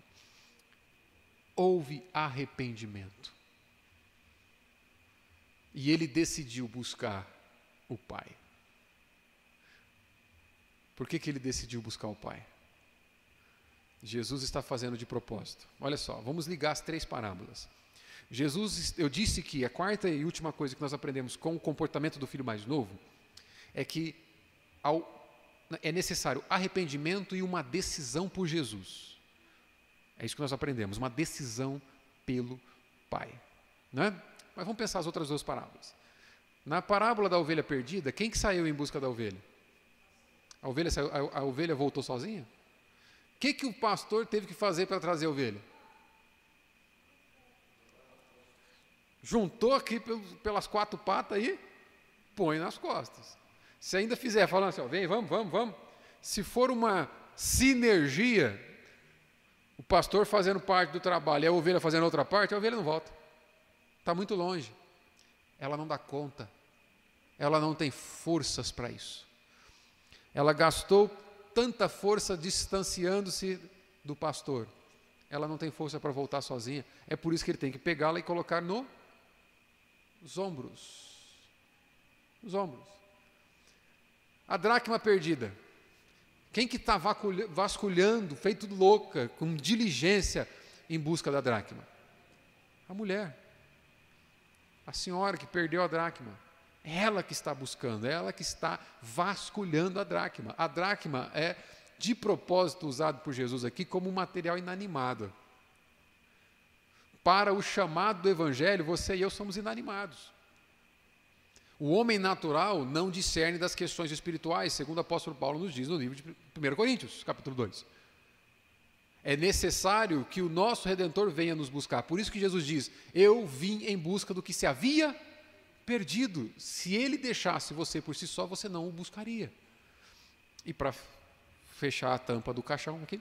Houve arrependimento. E ele decidiu buscar o Pai. Por que, que ele decidiu buscar o Pai? Jesus está fazendo de propósito. Olha só, vamos ligar as três parábolas. Jesus, eu disse que a quarta e última coisa que nós aprendemos com o comportamento do filho mais novo é que ao, é necessário arrependimento e uma decisão por Jesus. É isso que nós aprendemos, uma decisão pelo Pai. Né? Mas vamos pensar as outras duas parábolas. Na parábola da ovelha perdida, quem que saiu em busca da ovelha? A ovelha, saiu, a, a ovelha voltou sozinha? O que, que o pastor teve que fazer para trazer a ovelha? Juntou aqui pelas quatro patas e põe nas costas. Se ainda fizer falando assim, ó, vem, vamos, vamos, vamos. Se for uma sinergia, o pastor fazendo parte do trabalho e a ovelha fazendo outra parte, a ovelha não volta. Está muito longe. Ela não dá conta. Ela não tem forças para isso. Ela gastou tanta força distanciando-se do pastor. Ela não tem força para voltar sozinha. É por isso que ele tem que pegá-la e colocar no, nos ombros. Nos ombros. A dracma perdida. Quem que está vasculhando, feito louca, com diligência, em busca da dracma? A mulher. A senhora que perdeu a dracma. Ela que está buscando, ela que está vasculhando a dracma. A dracma é, de propósito, usado por Jesus aqui como um material inanimado. Para o chamado do Evangelho, você e eu somos inanimados. O homem natural não discerne das questões espirituais, segundo o apóstolo Paulo nos diz no livro de 1 Coríntios, capítulo 2. É necessário que o nosso redentor venha nos buscar. Por isso que Jesus diz: Eu vim em busca do que se havia perdido. Se ele deixasse você por si só, você não o buscaria. E para fechar a tampa do caixão aqui,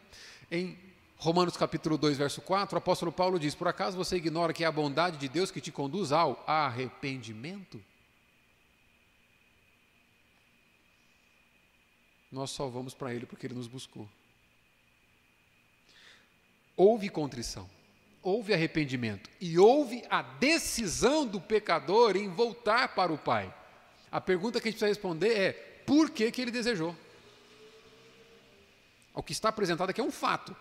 em Romanos capítulo 2, verso 4, o apóstolo Paulo diz: Por acaso você ignora que é a bondade de Deus que te conduz ao arrependimento? Nós só vamos para Ele porque Ele nos buscou. Houve contrição, houve arrependimento e houve a decisão do pecador em voltar para o Pai. A pergunta que a gente precisa responder é: por que, que ele desejou? O que está apresentado aqui é um fato.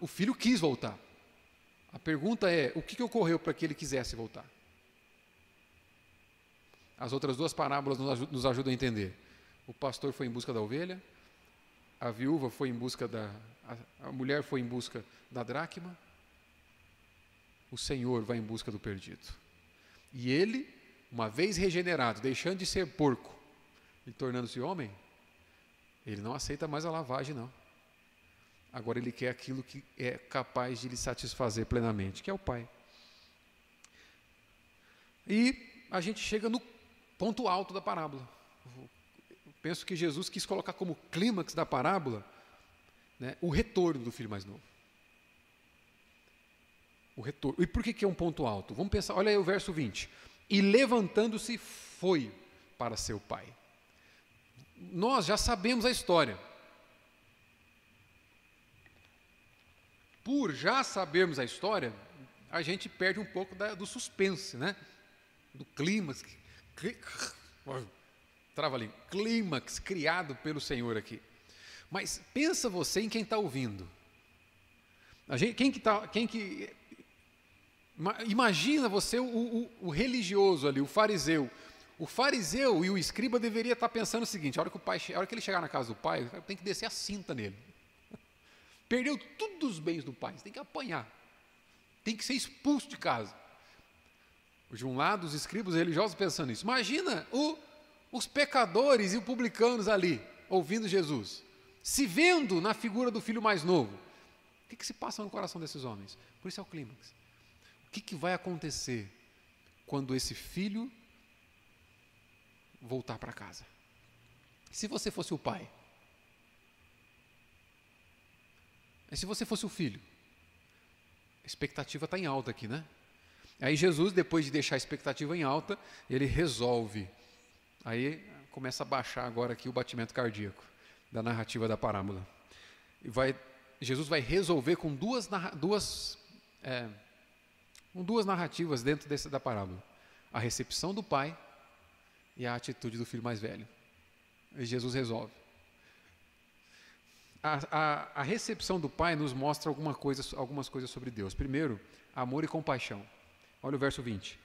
O filho quis voltar. A pergunta é: o que, que ocorreu para que ele quisesse voltar? As outras duas parábolas nos ajudam a entender. O pastor foi em busca da ovelha, a viúva foi em busca da. A, a mulher foi em busca da dracma, o Senhor vai em busca do perdido. E ele, uma vez regenerado, deixando de ser porco e tornando-se homem, ele não aceita mais a lavagem, não. Agora ele quer aquilo que é capaz de lhe satisfazer plenamente, que é o Pai. E a gente chega no ponto alto da parábola. Eu penso que Jesus quis colocar como clímax da parábola né, o retorno do filho mais novo o retorno. E por que, que é um ponto alto? Vamos pensar, olha aí o verso 20. E levantando-se, foi para seu pai. Nós já sabemos a história. Por já sabermos a história, a gente perde um pouco da, do suspense, né? Do clímax. Trava ali. Clímax criado pelo Senhor aqui. Mas pensa você em quem está ouvindo. Gente, quem que, tá, quem que Imagina você o, o, o, religioso ali, o fariseu. O fariseu e o escriba deveria estar pensando o seguinte: a hora que, o pai, a hora que ele chegar na casa do pai, tem que descer a cinta nele. Perdeu todos os bens do pai, tem que apanhar. Tem que ser expulso de casa. De um lado, os escribas religiosos pensando isso. Imagina o, os pecadores e os publicanos ali, ouvindo Jesus, se vendo na figura do filho mais novo. O que, que se passa no coração desses homens? Por isso é o clímax. O que, que vai acontecer quando esse filho voltar para casa? Se você fosse o pai, e se você fosse o filho? A expectativa está em alta aqui, né? Aí Jesus, depois de deixar a expectativa em alta, ele resolve. Aí começa a baixar agora aqui o batimento cardíaco da narrativa da parábola. E vai, Jesus vai resolver com duas, duas é, com duas narrativas dentro desse, da parábola: a recepção do pai e a atitude do filho mais velho. E Jesus resolve. A, a, a, recepção do pai nos mostra alguma coisa, algumas coisas sobre Deus. Primeiro, amor e compaixão. Olha o verso 20.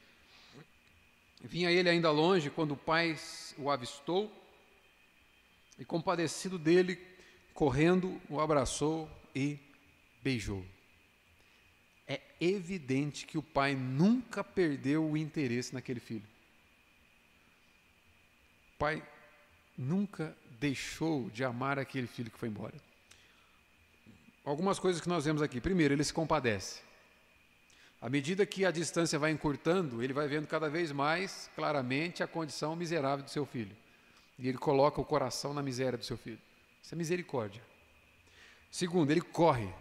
Vinha ele ainda longe quando o pai o avistou e, compadecido dele, correndo, o abraçou e beijou. É evidente que o pai nunca perdeu o interesse naquele filho. O pai nunca deixou de amar aquele filho que foi embora. Algumas coisas que nós vemos aqui. Primeiro, ele se compadece. À medida que a distância vai encurtando, ele vai vendo cada vez mais claramente a condição miserável do seu filho. E ele coloca o coração na miséria do seu filho. Isso é misericórdia. Segundo, ele corre.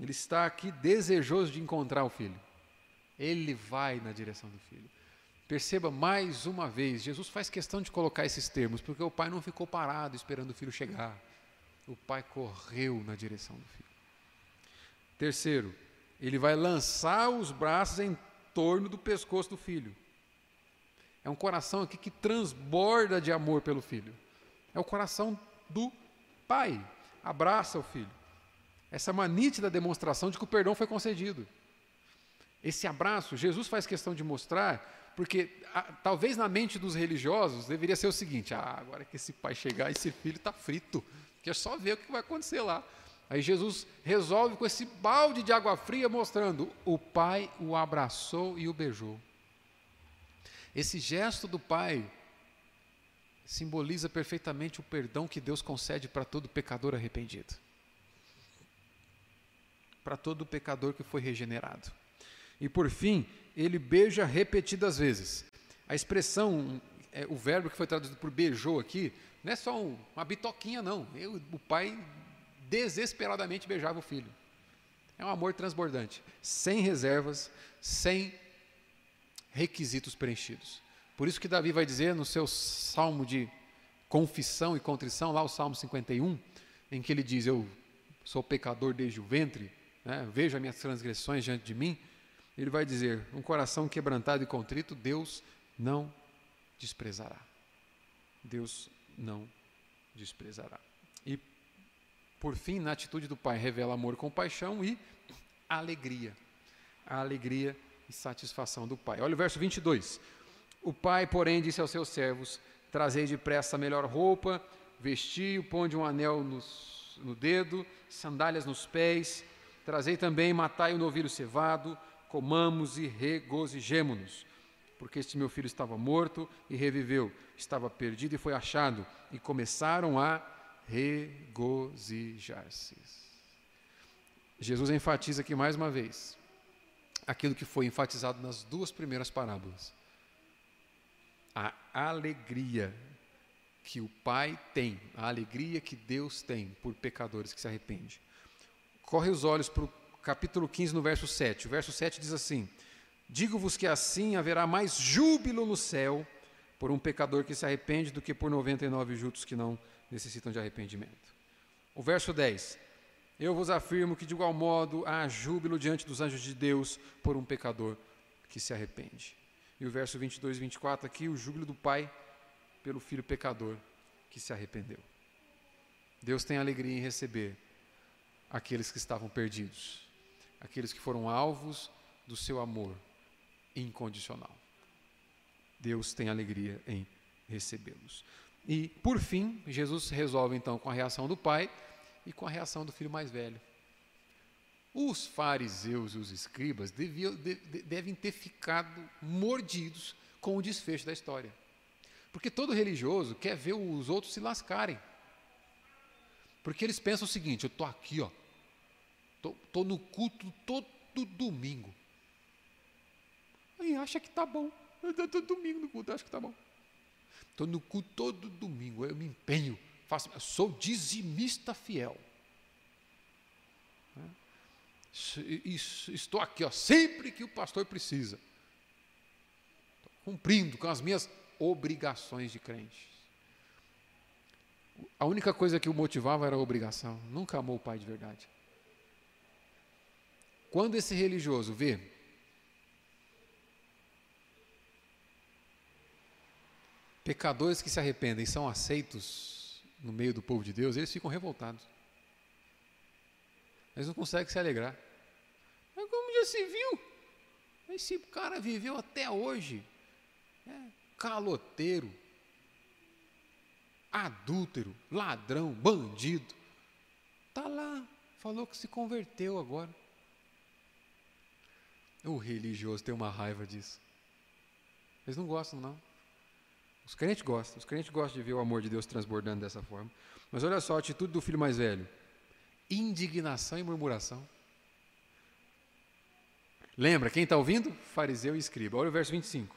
Ele está aqui desejoso de encontrar o filho. Ele vai na direção do filho. Perceba mais uma vez, Jesus faz questão de colocar esses termos, porque o pai não ficou parado esperando o filho chegar. O pai correu na direção do filho. Terceiro, ele vai lançar os braços em torno do pescoço do filho. É um coração aqui que transborda de amor pelo filho. É o coração do pai. Abraça o filho. Essa é uma nítida demonstração de que o perdão foi concedido. Esse abraço, Jesus faz questão de mostrar, porque a, talvez na mente dos religiosos deveria ser o seguinte: ah, agora que esse pai chegar, esse filho está frito, que é só ver o que vai acontecer lá. Aí Jesus resolve com esse balde de água fria, mostrando: o pai o abraçou e o beijou. Esse gesto do pai simboliza perfeitamente o perdão que Deus concede para todo pecador arrependido. Para todo pecador que foi regenerado. E por fim, ele beija repetidas vezes. A expressão, é, o verbo que foi traduzido por beijou aqui, não é só um, uma bitoquinha, não. Eu, o pai desesperadamente beijava o filho. É um amor transbordante, sem reservas, sem requisitos preenchidos. Por isso que Davi vai dizer no seu salmo de confissão e contrição, lá o Salmo 51, em que ele diz: Eu sou pecador desde o ventre, né? vejo as minhas transgressões diante de mim. Ele vai dizer: Um coração quebrantado e contrito, Deus não desprezará. Deus não desprezará. Por fim, na atitude do pai, revela amor, compaixão e alegria. A alegria e satisfação do pai. Olha o verso 22. O pai, porém, disse aos seus servos: Trazei depressa a melhor roupa, vestiu, ponde um anel nos, no dedo, sandálias nos pés. Trazei também, matai o novilho cevado, comamos e regozijemo-nos. Porque este meu filho estava morto e reviveu, estava perdido e foi achado. E começaram a regozijar-se. Jesus enfatiza aqui mais uma vez aquilo que foi enfatizado nas duas primeiras parábolas. A alegria que o Pai tem, a alegria que Deus tem por pecadores que se arrependem. Corre os olhos para o capítulo 15, no verso 7. O verso 7 diz assim: Digo-vos que assim haverá mais júbilo no céu por um pecador que se arrepende do que por 99 justos que não necessitam de arrependimento. O verso 10: Eu vos afirmo que de igual modo há júbilo diante dos anjos de Deus por um pecador que se arrepende. E o verso 22 e 24 aqui, o júbilo do Pai pelo filho pecador que se arrependeu. Deus tem alegria em receber aqueles que estavam perdidos, aqueles que foram alvos do seu amor incondicional. Deus tem alegria em recebê-los. E, por fim, Jesus resolve então com a reação do pai e com a reação do filho mais velho. Os fariseus e os escribas deviam, de, devem ter ficado mordidos com o desfecho da história. Porque todo religioso quer ver os outros se lascarem. Porque eles pensam o seguinte: eu estou aqui, ó, estou no culto todo domingo. Aí acha que está bom. Todo domingo no culto, acho que está bom. Estou no culto todo domingo, eu me empenho, faço, eu sou dizimista fiel. Estou aqui, ó, sempre que o pastor precisa. Estou cumprindo com as minhas obrigações de crente. A única coisa que o motivava era a obrigação. Nunca amou o pai de verdade. Quando esse religioso vê pecadores que se arrependem são aceitos no meio do povo de Deus, eles ficam revoltados. Eles não conseguem se alegrar. Mas como já se viu? Esse cara viveu até hoje. É, caloteiro, adúltero, ladrão, bandido. Está lá, falou que se converteu agora. O religioso tem uma raiva disso. Eles não gostam, não. Os crentes gostam, os crentes gostam de ver o amor de Deus transbordando dessa forma. Mas olha só a atitude do filho mais velho: indignação e murmuração. Lembra, quem está ouvindo? Fariseu e escriba. Olha o verso 25.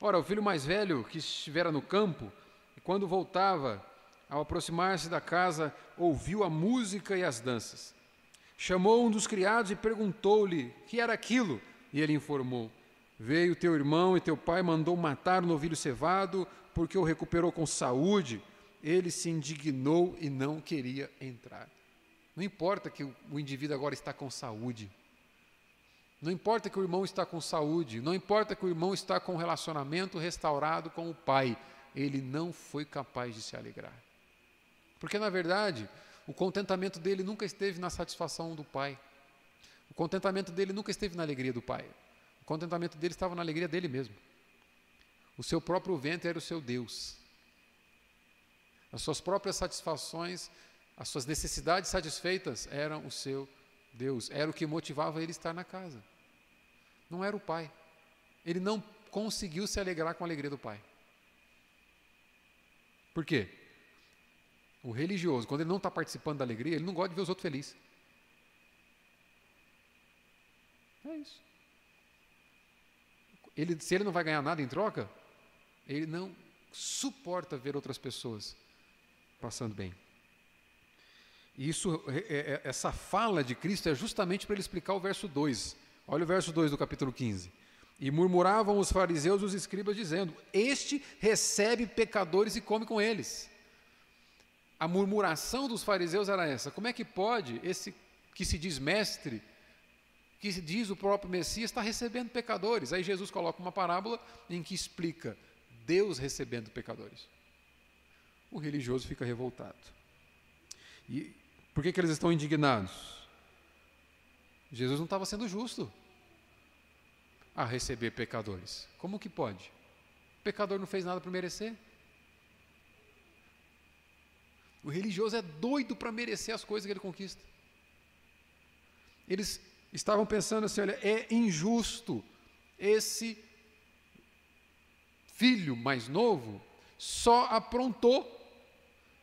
Ora, o filho mais velho que estivera no campo, e quando voltava, ao aproximar-se da casa, ouviu a música e as danças. Chamou um dos criados e perguntou-lhe que era aquilo, e ele informou: Veio teu irmão e teu pai mandou matar o novilho cevado, porque o recuperou com saúde. Ele se indignou e não queria entrar. Não importa que o indivíduo agora está com saúde. Não importa que o irmão está com saúde, não importa que o irmão está com relacionamento restaurado com o pai, ele não foi capaz de se alegrar. Porque na verdade, o contentamento dele nunca esteve na satisfação do pai. O contentamento dele nunca esteve na alegria do pai. O contentamento dele estava na alegria dele mesmo. O seu próprio ventre era o seu Deus. As suas próprias satisfações, as suas necessidades satisfeitas eram o seu Deus. Era o que motivava ele estar na casa. Não era o pai. Ele não conseguiu se alegrar com a alegria do pai. Por quê? O religioso, quando ele não está participando da alegria, ele não gosta de ver os outros felizes. É isso ele, se ele não vai ganhar nada em troca, ele não suporta ver outras pessoas passando bem. E isso, é, é, essa fala de Cristo é justamente para ele explicar o verso 2. Olha o verso 2 do capítulo 15. E murmuravam os fariseus e os escribas, dizendo: Este recebe pecadores e come com eles. A murmuração dos fariseus era essa: como é que pode esse que se diz mestre que diz o próprio Messias está recebendo pecadores. Aí Jesus coloca uma parábola em que explica Deus recebendo pecadores. O religioso fica revoltado. E por que, que eles estão indignados? Jesus não estava sendo justo a receber pecadores. Como que pode? O pecador não fez nada para merecer. O religioso é doido para merecer as coisas que ele conquista. Eles estavam pensando assim: olha, é injusto esse filho mais novo só aprontou,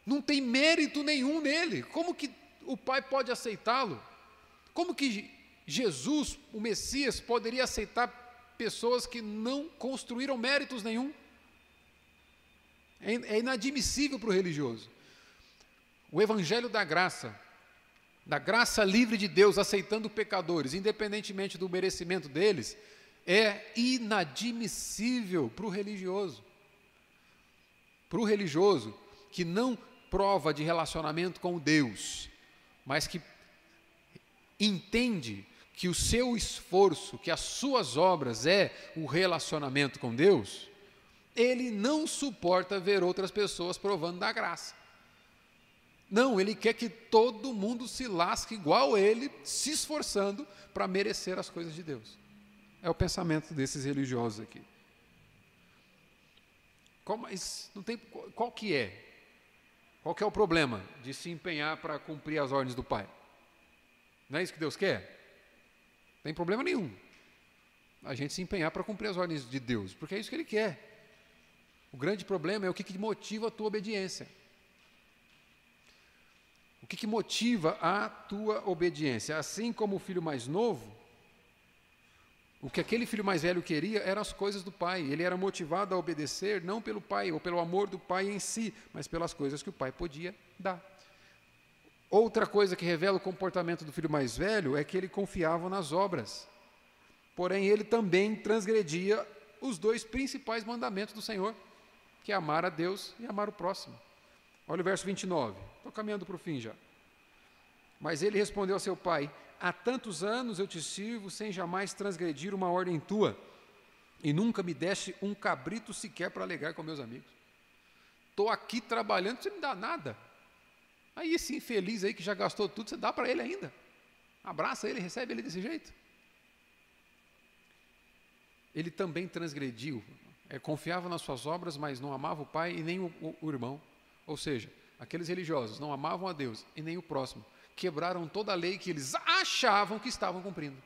não tem mérito nenhum nele. Como que o pai pode aceitá-lo? Como que Jesus, o Messias, poderia aceitar pessoas que não construíram méritos nenhum? É, é inadmissível para o religioso. O Evangelho da Graça da graça livre de Deus aceitando pecadores, independentemente do merecimento deles, é inadmissível para o religioso. Para o religioso que não prova de relacionamento com Deus, mas que entende que o seu esforço, que as suas obras é o relacionamento com Deus, ele não suporta ver outras pessoas provando da graça. Não, ele quer que todo mundo se lasque igual ele, se esforçando para merecer as coisas de Deus. É o pensamento desses religiosos aqui. Qual, mas não tem, qual que é? Qual que é o problema de se empenhar para cumprir as ordens do Pai? Não é isso que Deus quer? Não tem problema nenhum. A gente se empenhar para cumprir as ordens de Deus, porque é isso que Ele quer. O grande problema é o que, que motiva a tua obediência. O que, que motiva a tua obediência? Assim como o filho mais novo, o que aquele filho mais velho queria eram as coisas do pai. Ele era motivado a obedecer não pelo pai ou pelo amor do pai em si, mas pelas coisas que o pai podia dar. Outra coisa que revela o comportamento do filho mais velho é que ele confiava nas obras. Porém, ele também transgredia os dois principais mandamentos do Senhor, que é amar a Deus e amar o próximo. Olha o verso 29. Estou caminhando para o fim já. Mas ele respondeu ao seu pai: Há tantos anos eu te sirvo sem jamais transgredir uma ordem tua, e nunca me deste um cabrito sequer para alegar com meus amigos. Estou aqui trabalhando, você não dá nada. Aí esse infeliz aí que já gastou tudo, você dá para ele ainda. Abraça ele, recebe ele desse jeito. Ele também transgrediu, é, confiava nas suas obras, mas não amava o pai e nem o, o, o irmão. Ou seja, aqueles religiosos não amavam a Deus e nem o próximo. Quebraram toda a lei que eles achavam que estavam cumprindo.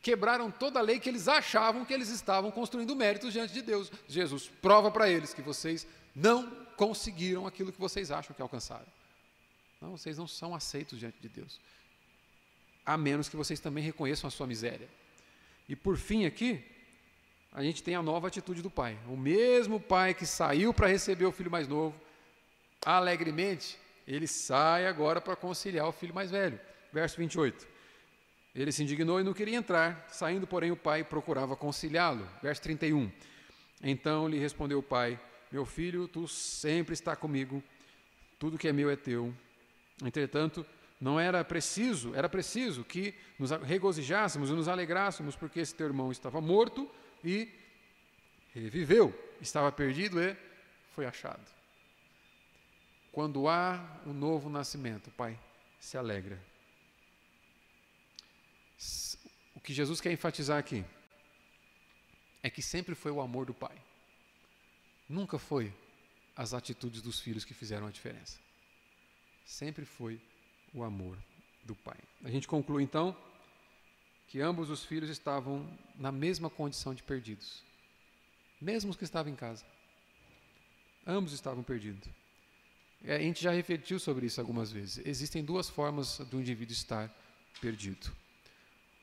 Quebraram toda a lei que eles achavam que eles estavam construindo méritos diante de Deus. Jesus prova para eles que vocês não conseguiram aquilo que vocês acham que alcançaram. Não, vocês não são aceitos diante de Deus. A menos que vocês também reconheçam a sua miséria. E por fim aqui, a gente tem a nova atitude do pai. O mesmo pai que saiu para receber o filho mais novo, alegremente, ele sai agora para conciliar o filho mais velho. Verso 28. Ele se indignou e não queria entrar, saindo, porém, o pai procurava conciliá-lo. Verso 31. Então lhe respondeu o pai: Meu filho, tu sempre está comigo, tudo que é meu é teu. Entretanto, não era preciso, era preciso que nos regozijássemos e nos alegrássemos, porque esse teu irmão estava morto e reviveu, estava perdido e foi achado. Quando há um novo nascimento, Pai se alegra. O que Jesus quer enfatizar aqui é que sempre foi o amor do Pai. Nunca foi as atitudes dos filhos que fizeram a diferença. Sempre foi o amor do Pai. A gente conclui então que ambos os filhos estavam na mesma condição de perdidos, mesmo os que estavam em casa. Ambos estavam perdidos. É, a gente já refletiu sobre isso algumas vezes. Existem duas formas do indivíduo estar perdido.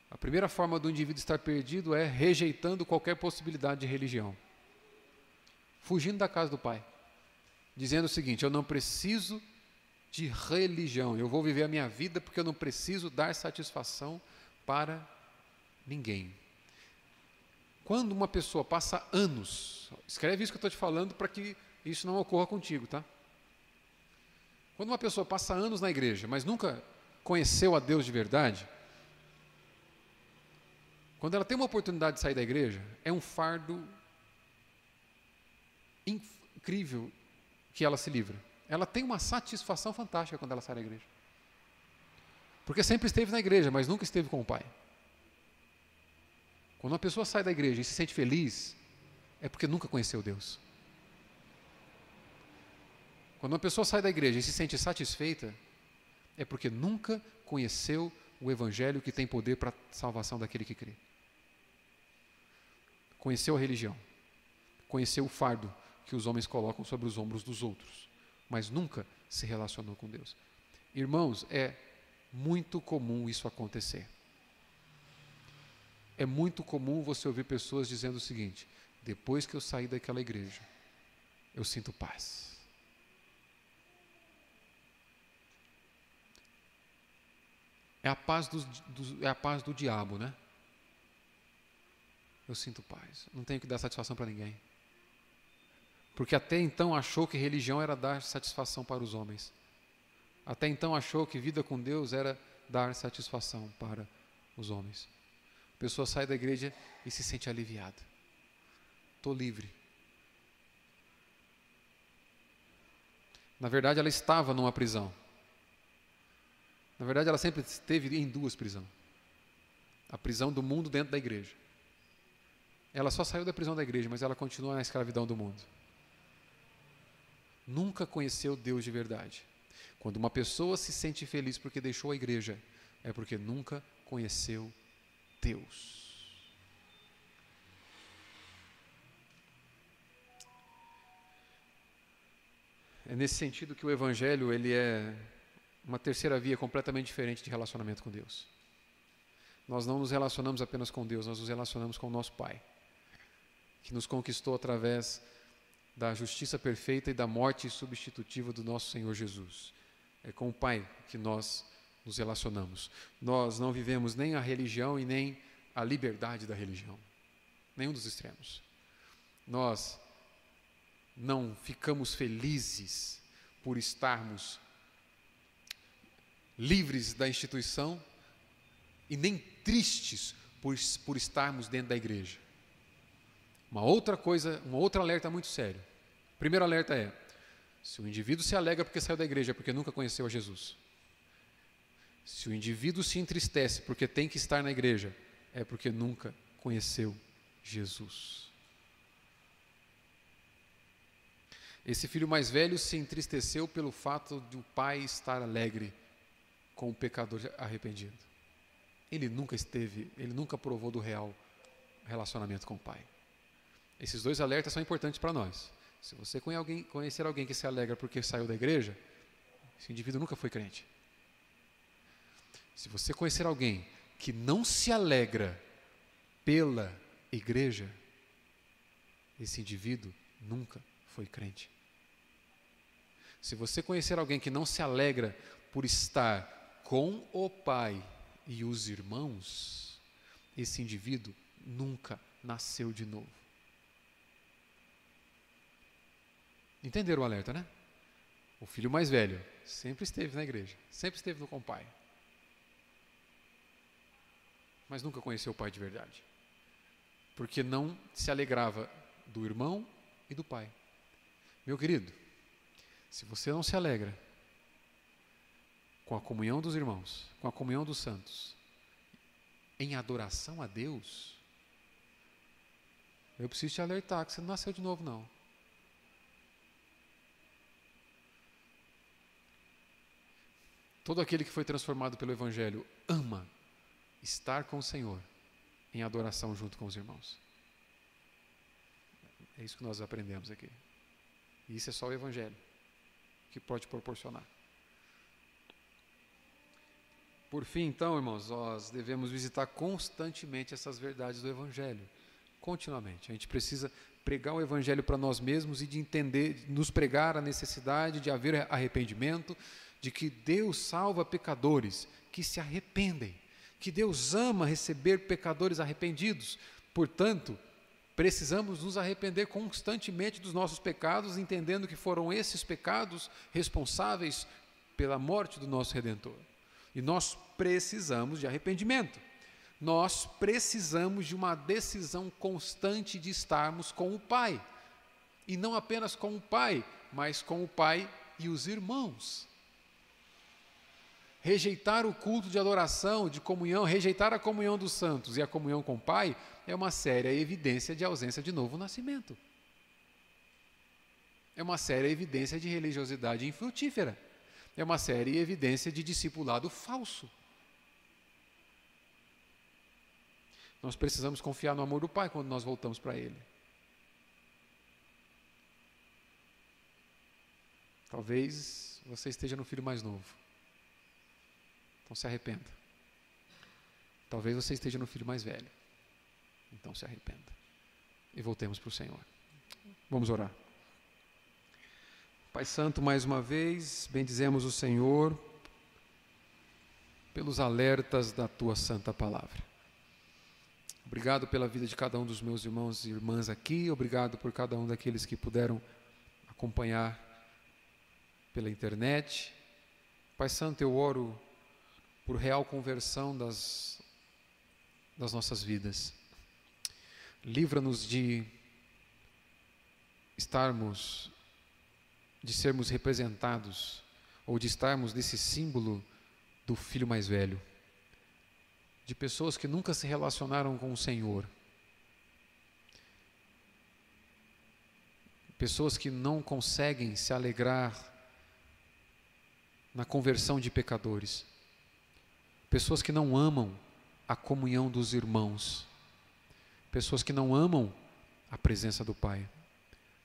A primeira forma do indivíduo estar perdido é rejeitando qualquer possibilidade de religião, fugindo da casa do pai, dizendo o seguinte: eu não preciso de religião, eu vou viver a minha vida porque eu não preciso dar satisfação para Ninguém. Quando uma pessoa passa anos, escreve isso que eu estou te falando para que isso não ocorra contigo, tá? Quando uma pessoa passa anos na igreja, mas nunca conheceu a Deus de verdade, quando ela tem uma oportunidade de sair da igreja, é um fardo incrível que ela se livra. Ela tem uma satisfação fantástica quando ela sai da igreja. Porque sempre esteve na igreja, mas nunca esteve com o Pai. Quando uma pessoa sai da igreja e se sente feliz, é porque nunca conheceu Deus. Quando uma pessoa sai da igreja e se sente satisfeita, é porque nunca conheceu o Evangelho que tem poder para a salvação daquele que crê. Conheceu a religião, conheceu o fardo que os homens colocam sobre os ombros dos outros, mas nunca se relacionou com Deus. Irmãos, é muito comum isso acontecer é muito comum você ouvir pessoas dizendo o seguinte: depois que eu saí daquela igreja, eu sinto paz. É a paz do, do, é a paz do diabo, né? Eu sinto paz. Não tenho que dar satisfação para ninguém. Porque até então achou que religião era dar satisfação para os homens. Até então achou que vida com Deus era dar satisfação para os homens. A pessoa sai da igreja e se sente aliviada. Estou livre. Na verdade, ela estava numa prisão. Na verdade, ela sempre esteve em duas prisões. A prisão do mundo dentro da igreja. Ela só saiu da prisão da igreja, mas ela continua na escravidão do mundo. Nunca conheceu Deus de verdade. Quando uma pessoa se sente feliz porque deixou a igreja, é porque nunca conheceu Deus. É nesse sentido que o evangelho ele é uma terceira via completamente diferente de relacionamento com Deus. Nós não nos relacionamos apenas com Deus, nós nos relacionamos com o nosso Pai, que nos conquistou através da justiça perfeita e da morte substitutiva do nosso Senhor Jesus. É com o Pai que nós nos relacionamos. Nós não vivemos nem a religião e nem a liberdade da religião. Nenhum dos extremos. Nós não ficamos felizes por estarmos livres da instituição e nem tristes por, por estarmos dentro da igreja. Uma outra coisa, um outro alerta muito sério. Primeiro alerta é: Se o indivíduo se alegra porque saiu da igreja, é porque nunca conheceu a Jesus. Se o indivíduo se entristece porque tem que estar na igreja, é porque nunca conheceu Jesus. Esse filho mais velho se entristeceu pelo fato de o pai estar alegre com o pecador arrependido. Ele nunca esteve, ele nunca provou do real relacionamento com o pai. Esses dois alertas são importantes para nós. Se você conhecer alguém que se alegra porque saiu da igreja, esse indivíduo nunca foi crente. Se você conhecer alguém que não se alegra pela igreja, esse indivíduo nunca foi crente. Se você conhecer alguém que não se alegra por estar com o pai e os irmãos, esse indivíduo nunca nasceu de novo. Entenderam o alerta, né? O filho mais velho sempre esteve na igreja, sempre esteve no com o pai mas nunca conheceu o pai de verdade. Porque não se alegrava do irmão e do pai. Meu querido, se você não se alegra com a comunhão dos irmãos, com a comunhão dos santos, em adoração a Deus, eu preciso te alertar que você não nasceu de novo, não. Todo aquele que foi transformado pelo Evangelho ama estar com o Senhor em adoração junto com os irmãos. É isso que nós aprendemos aqui. E isso é só o Evangelho que pode proporcionar. Por fim, então, irmãos, nós devemos visitar constantemente essas verdades do Evangelho, continuamente. A gente precisa pregar o Evangelho para nós mesmos e de entender, nos pregar a necessidade de haver arrependimento, de que Deus salva pecadores que se arrependem que Deus ama receber pecadores arrependidos. Portanto, precisamos nos arrepender constantemente dos nossos pecados, entendendo que foram esses pecados responsáveis pela morte do nosso redentor. E nós precisamos de arrependimento. Nós precisamos de uma decisão constante de estarmos com o Pai. E não apenas com o Pai, mas com o Pai e os irmãos. Rejeitar o culto de adoração, de comunhão, rejeitar a comunhão dos santos e a comunhão com o Pai é uma séria evidência de ausência de novo nascimento. É uma séria evidência de religiosidade infrutífera. É uma séria evidência de discipulado falso. Nós precisamos confiar no amor do Pai quando nós voltamos para Ele. Talvez você esteja no filho mais novo. Então se arrependa. Talvez você esteja no filho mais velho. Então se arrependa. E voltemos para o Senhor. Vamos orar. Pai Santo, mais uma vez, bendizemos o Senhor pelos alertas da tua santa palavra. Obrigado pela vida de cada um dos meus irmãos e irmãs aqui, obrigado por cada um daqueles que puderam acompanhar pela internet. Pai Santo, eu oro por real conversão das, das nossas vidas. Livra-nos de estarmos, de sermos representados, ou de estarmos nesse símbolo do filho mais velho, de pessoas que nunca se relacionaram com o Senhor, pessoas que não conseguem se alegrar na conversão de pecadores. Pessoas que não amam a comunhão dos irmãos, pessoas que não amam a presença do Pai.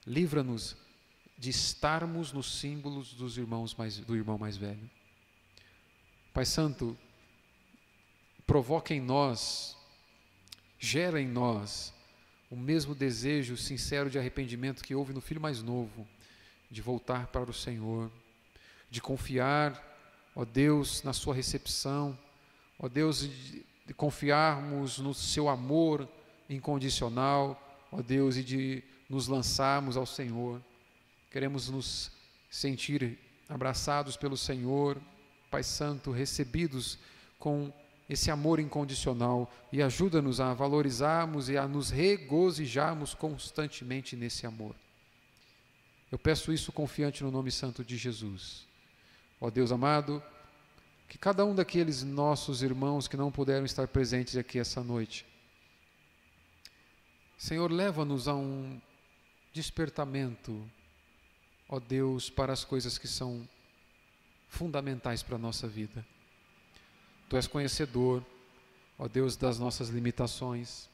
Livra-nos de estarmos nos símbolos dos irmãos mais, do irmão mais velho. Pai Santo, provoca em nós, gera em nós o mesmo desejo sincero de arrependimento que houve no filho mais novo, de voltar para o Senhor, de confiar, ó Deus, na Sua recepção, ó Deus, de confiarmos no Seu amor incondicional, ó Deus, e de nos lançarmos ao Senhor. Queremos nos sentir abraçados pelo Senhor, Pai Santo, recebidos com esse amor incondicional e ajuda-nos a valorizarmos e a nos regozijarmos constantemente nesse amor. Eu peço isso confiante no nome santo de Jesus. Ó Deus amado, que cada um daqueles nossos irmãos que não puderam estar presentes aqui essa noite, Senhor, leva-nos a um despertamento, ó Deus, para as coisas que são fundamentais para a nossa vida. Tu és conhecedor, ó Deus, das nossas limitações.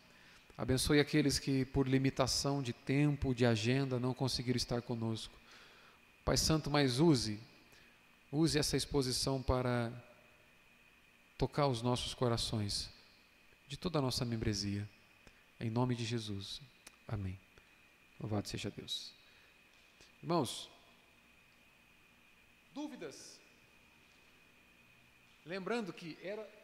Abençoe aqueles que, por limitação de tempo, de agenda, não conseguiram estar conosco. Pai Santo, mas use, use essa exposição para tocar os nossos corações, de toda a nossa membresia. Em nome de Jesus. Amém. Louvado seja Deus. Irmãos, dúvidas? Lembrando que era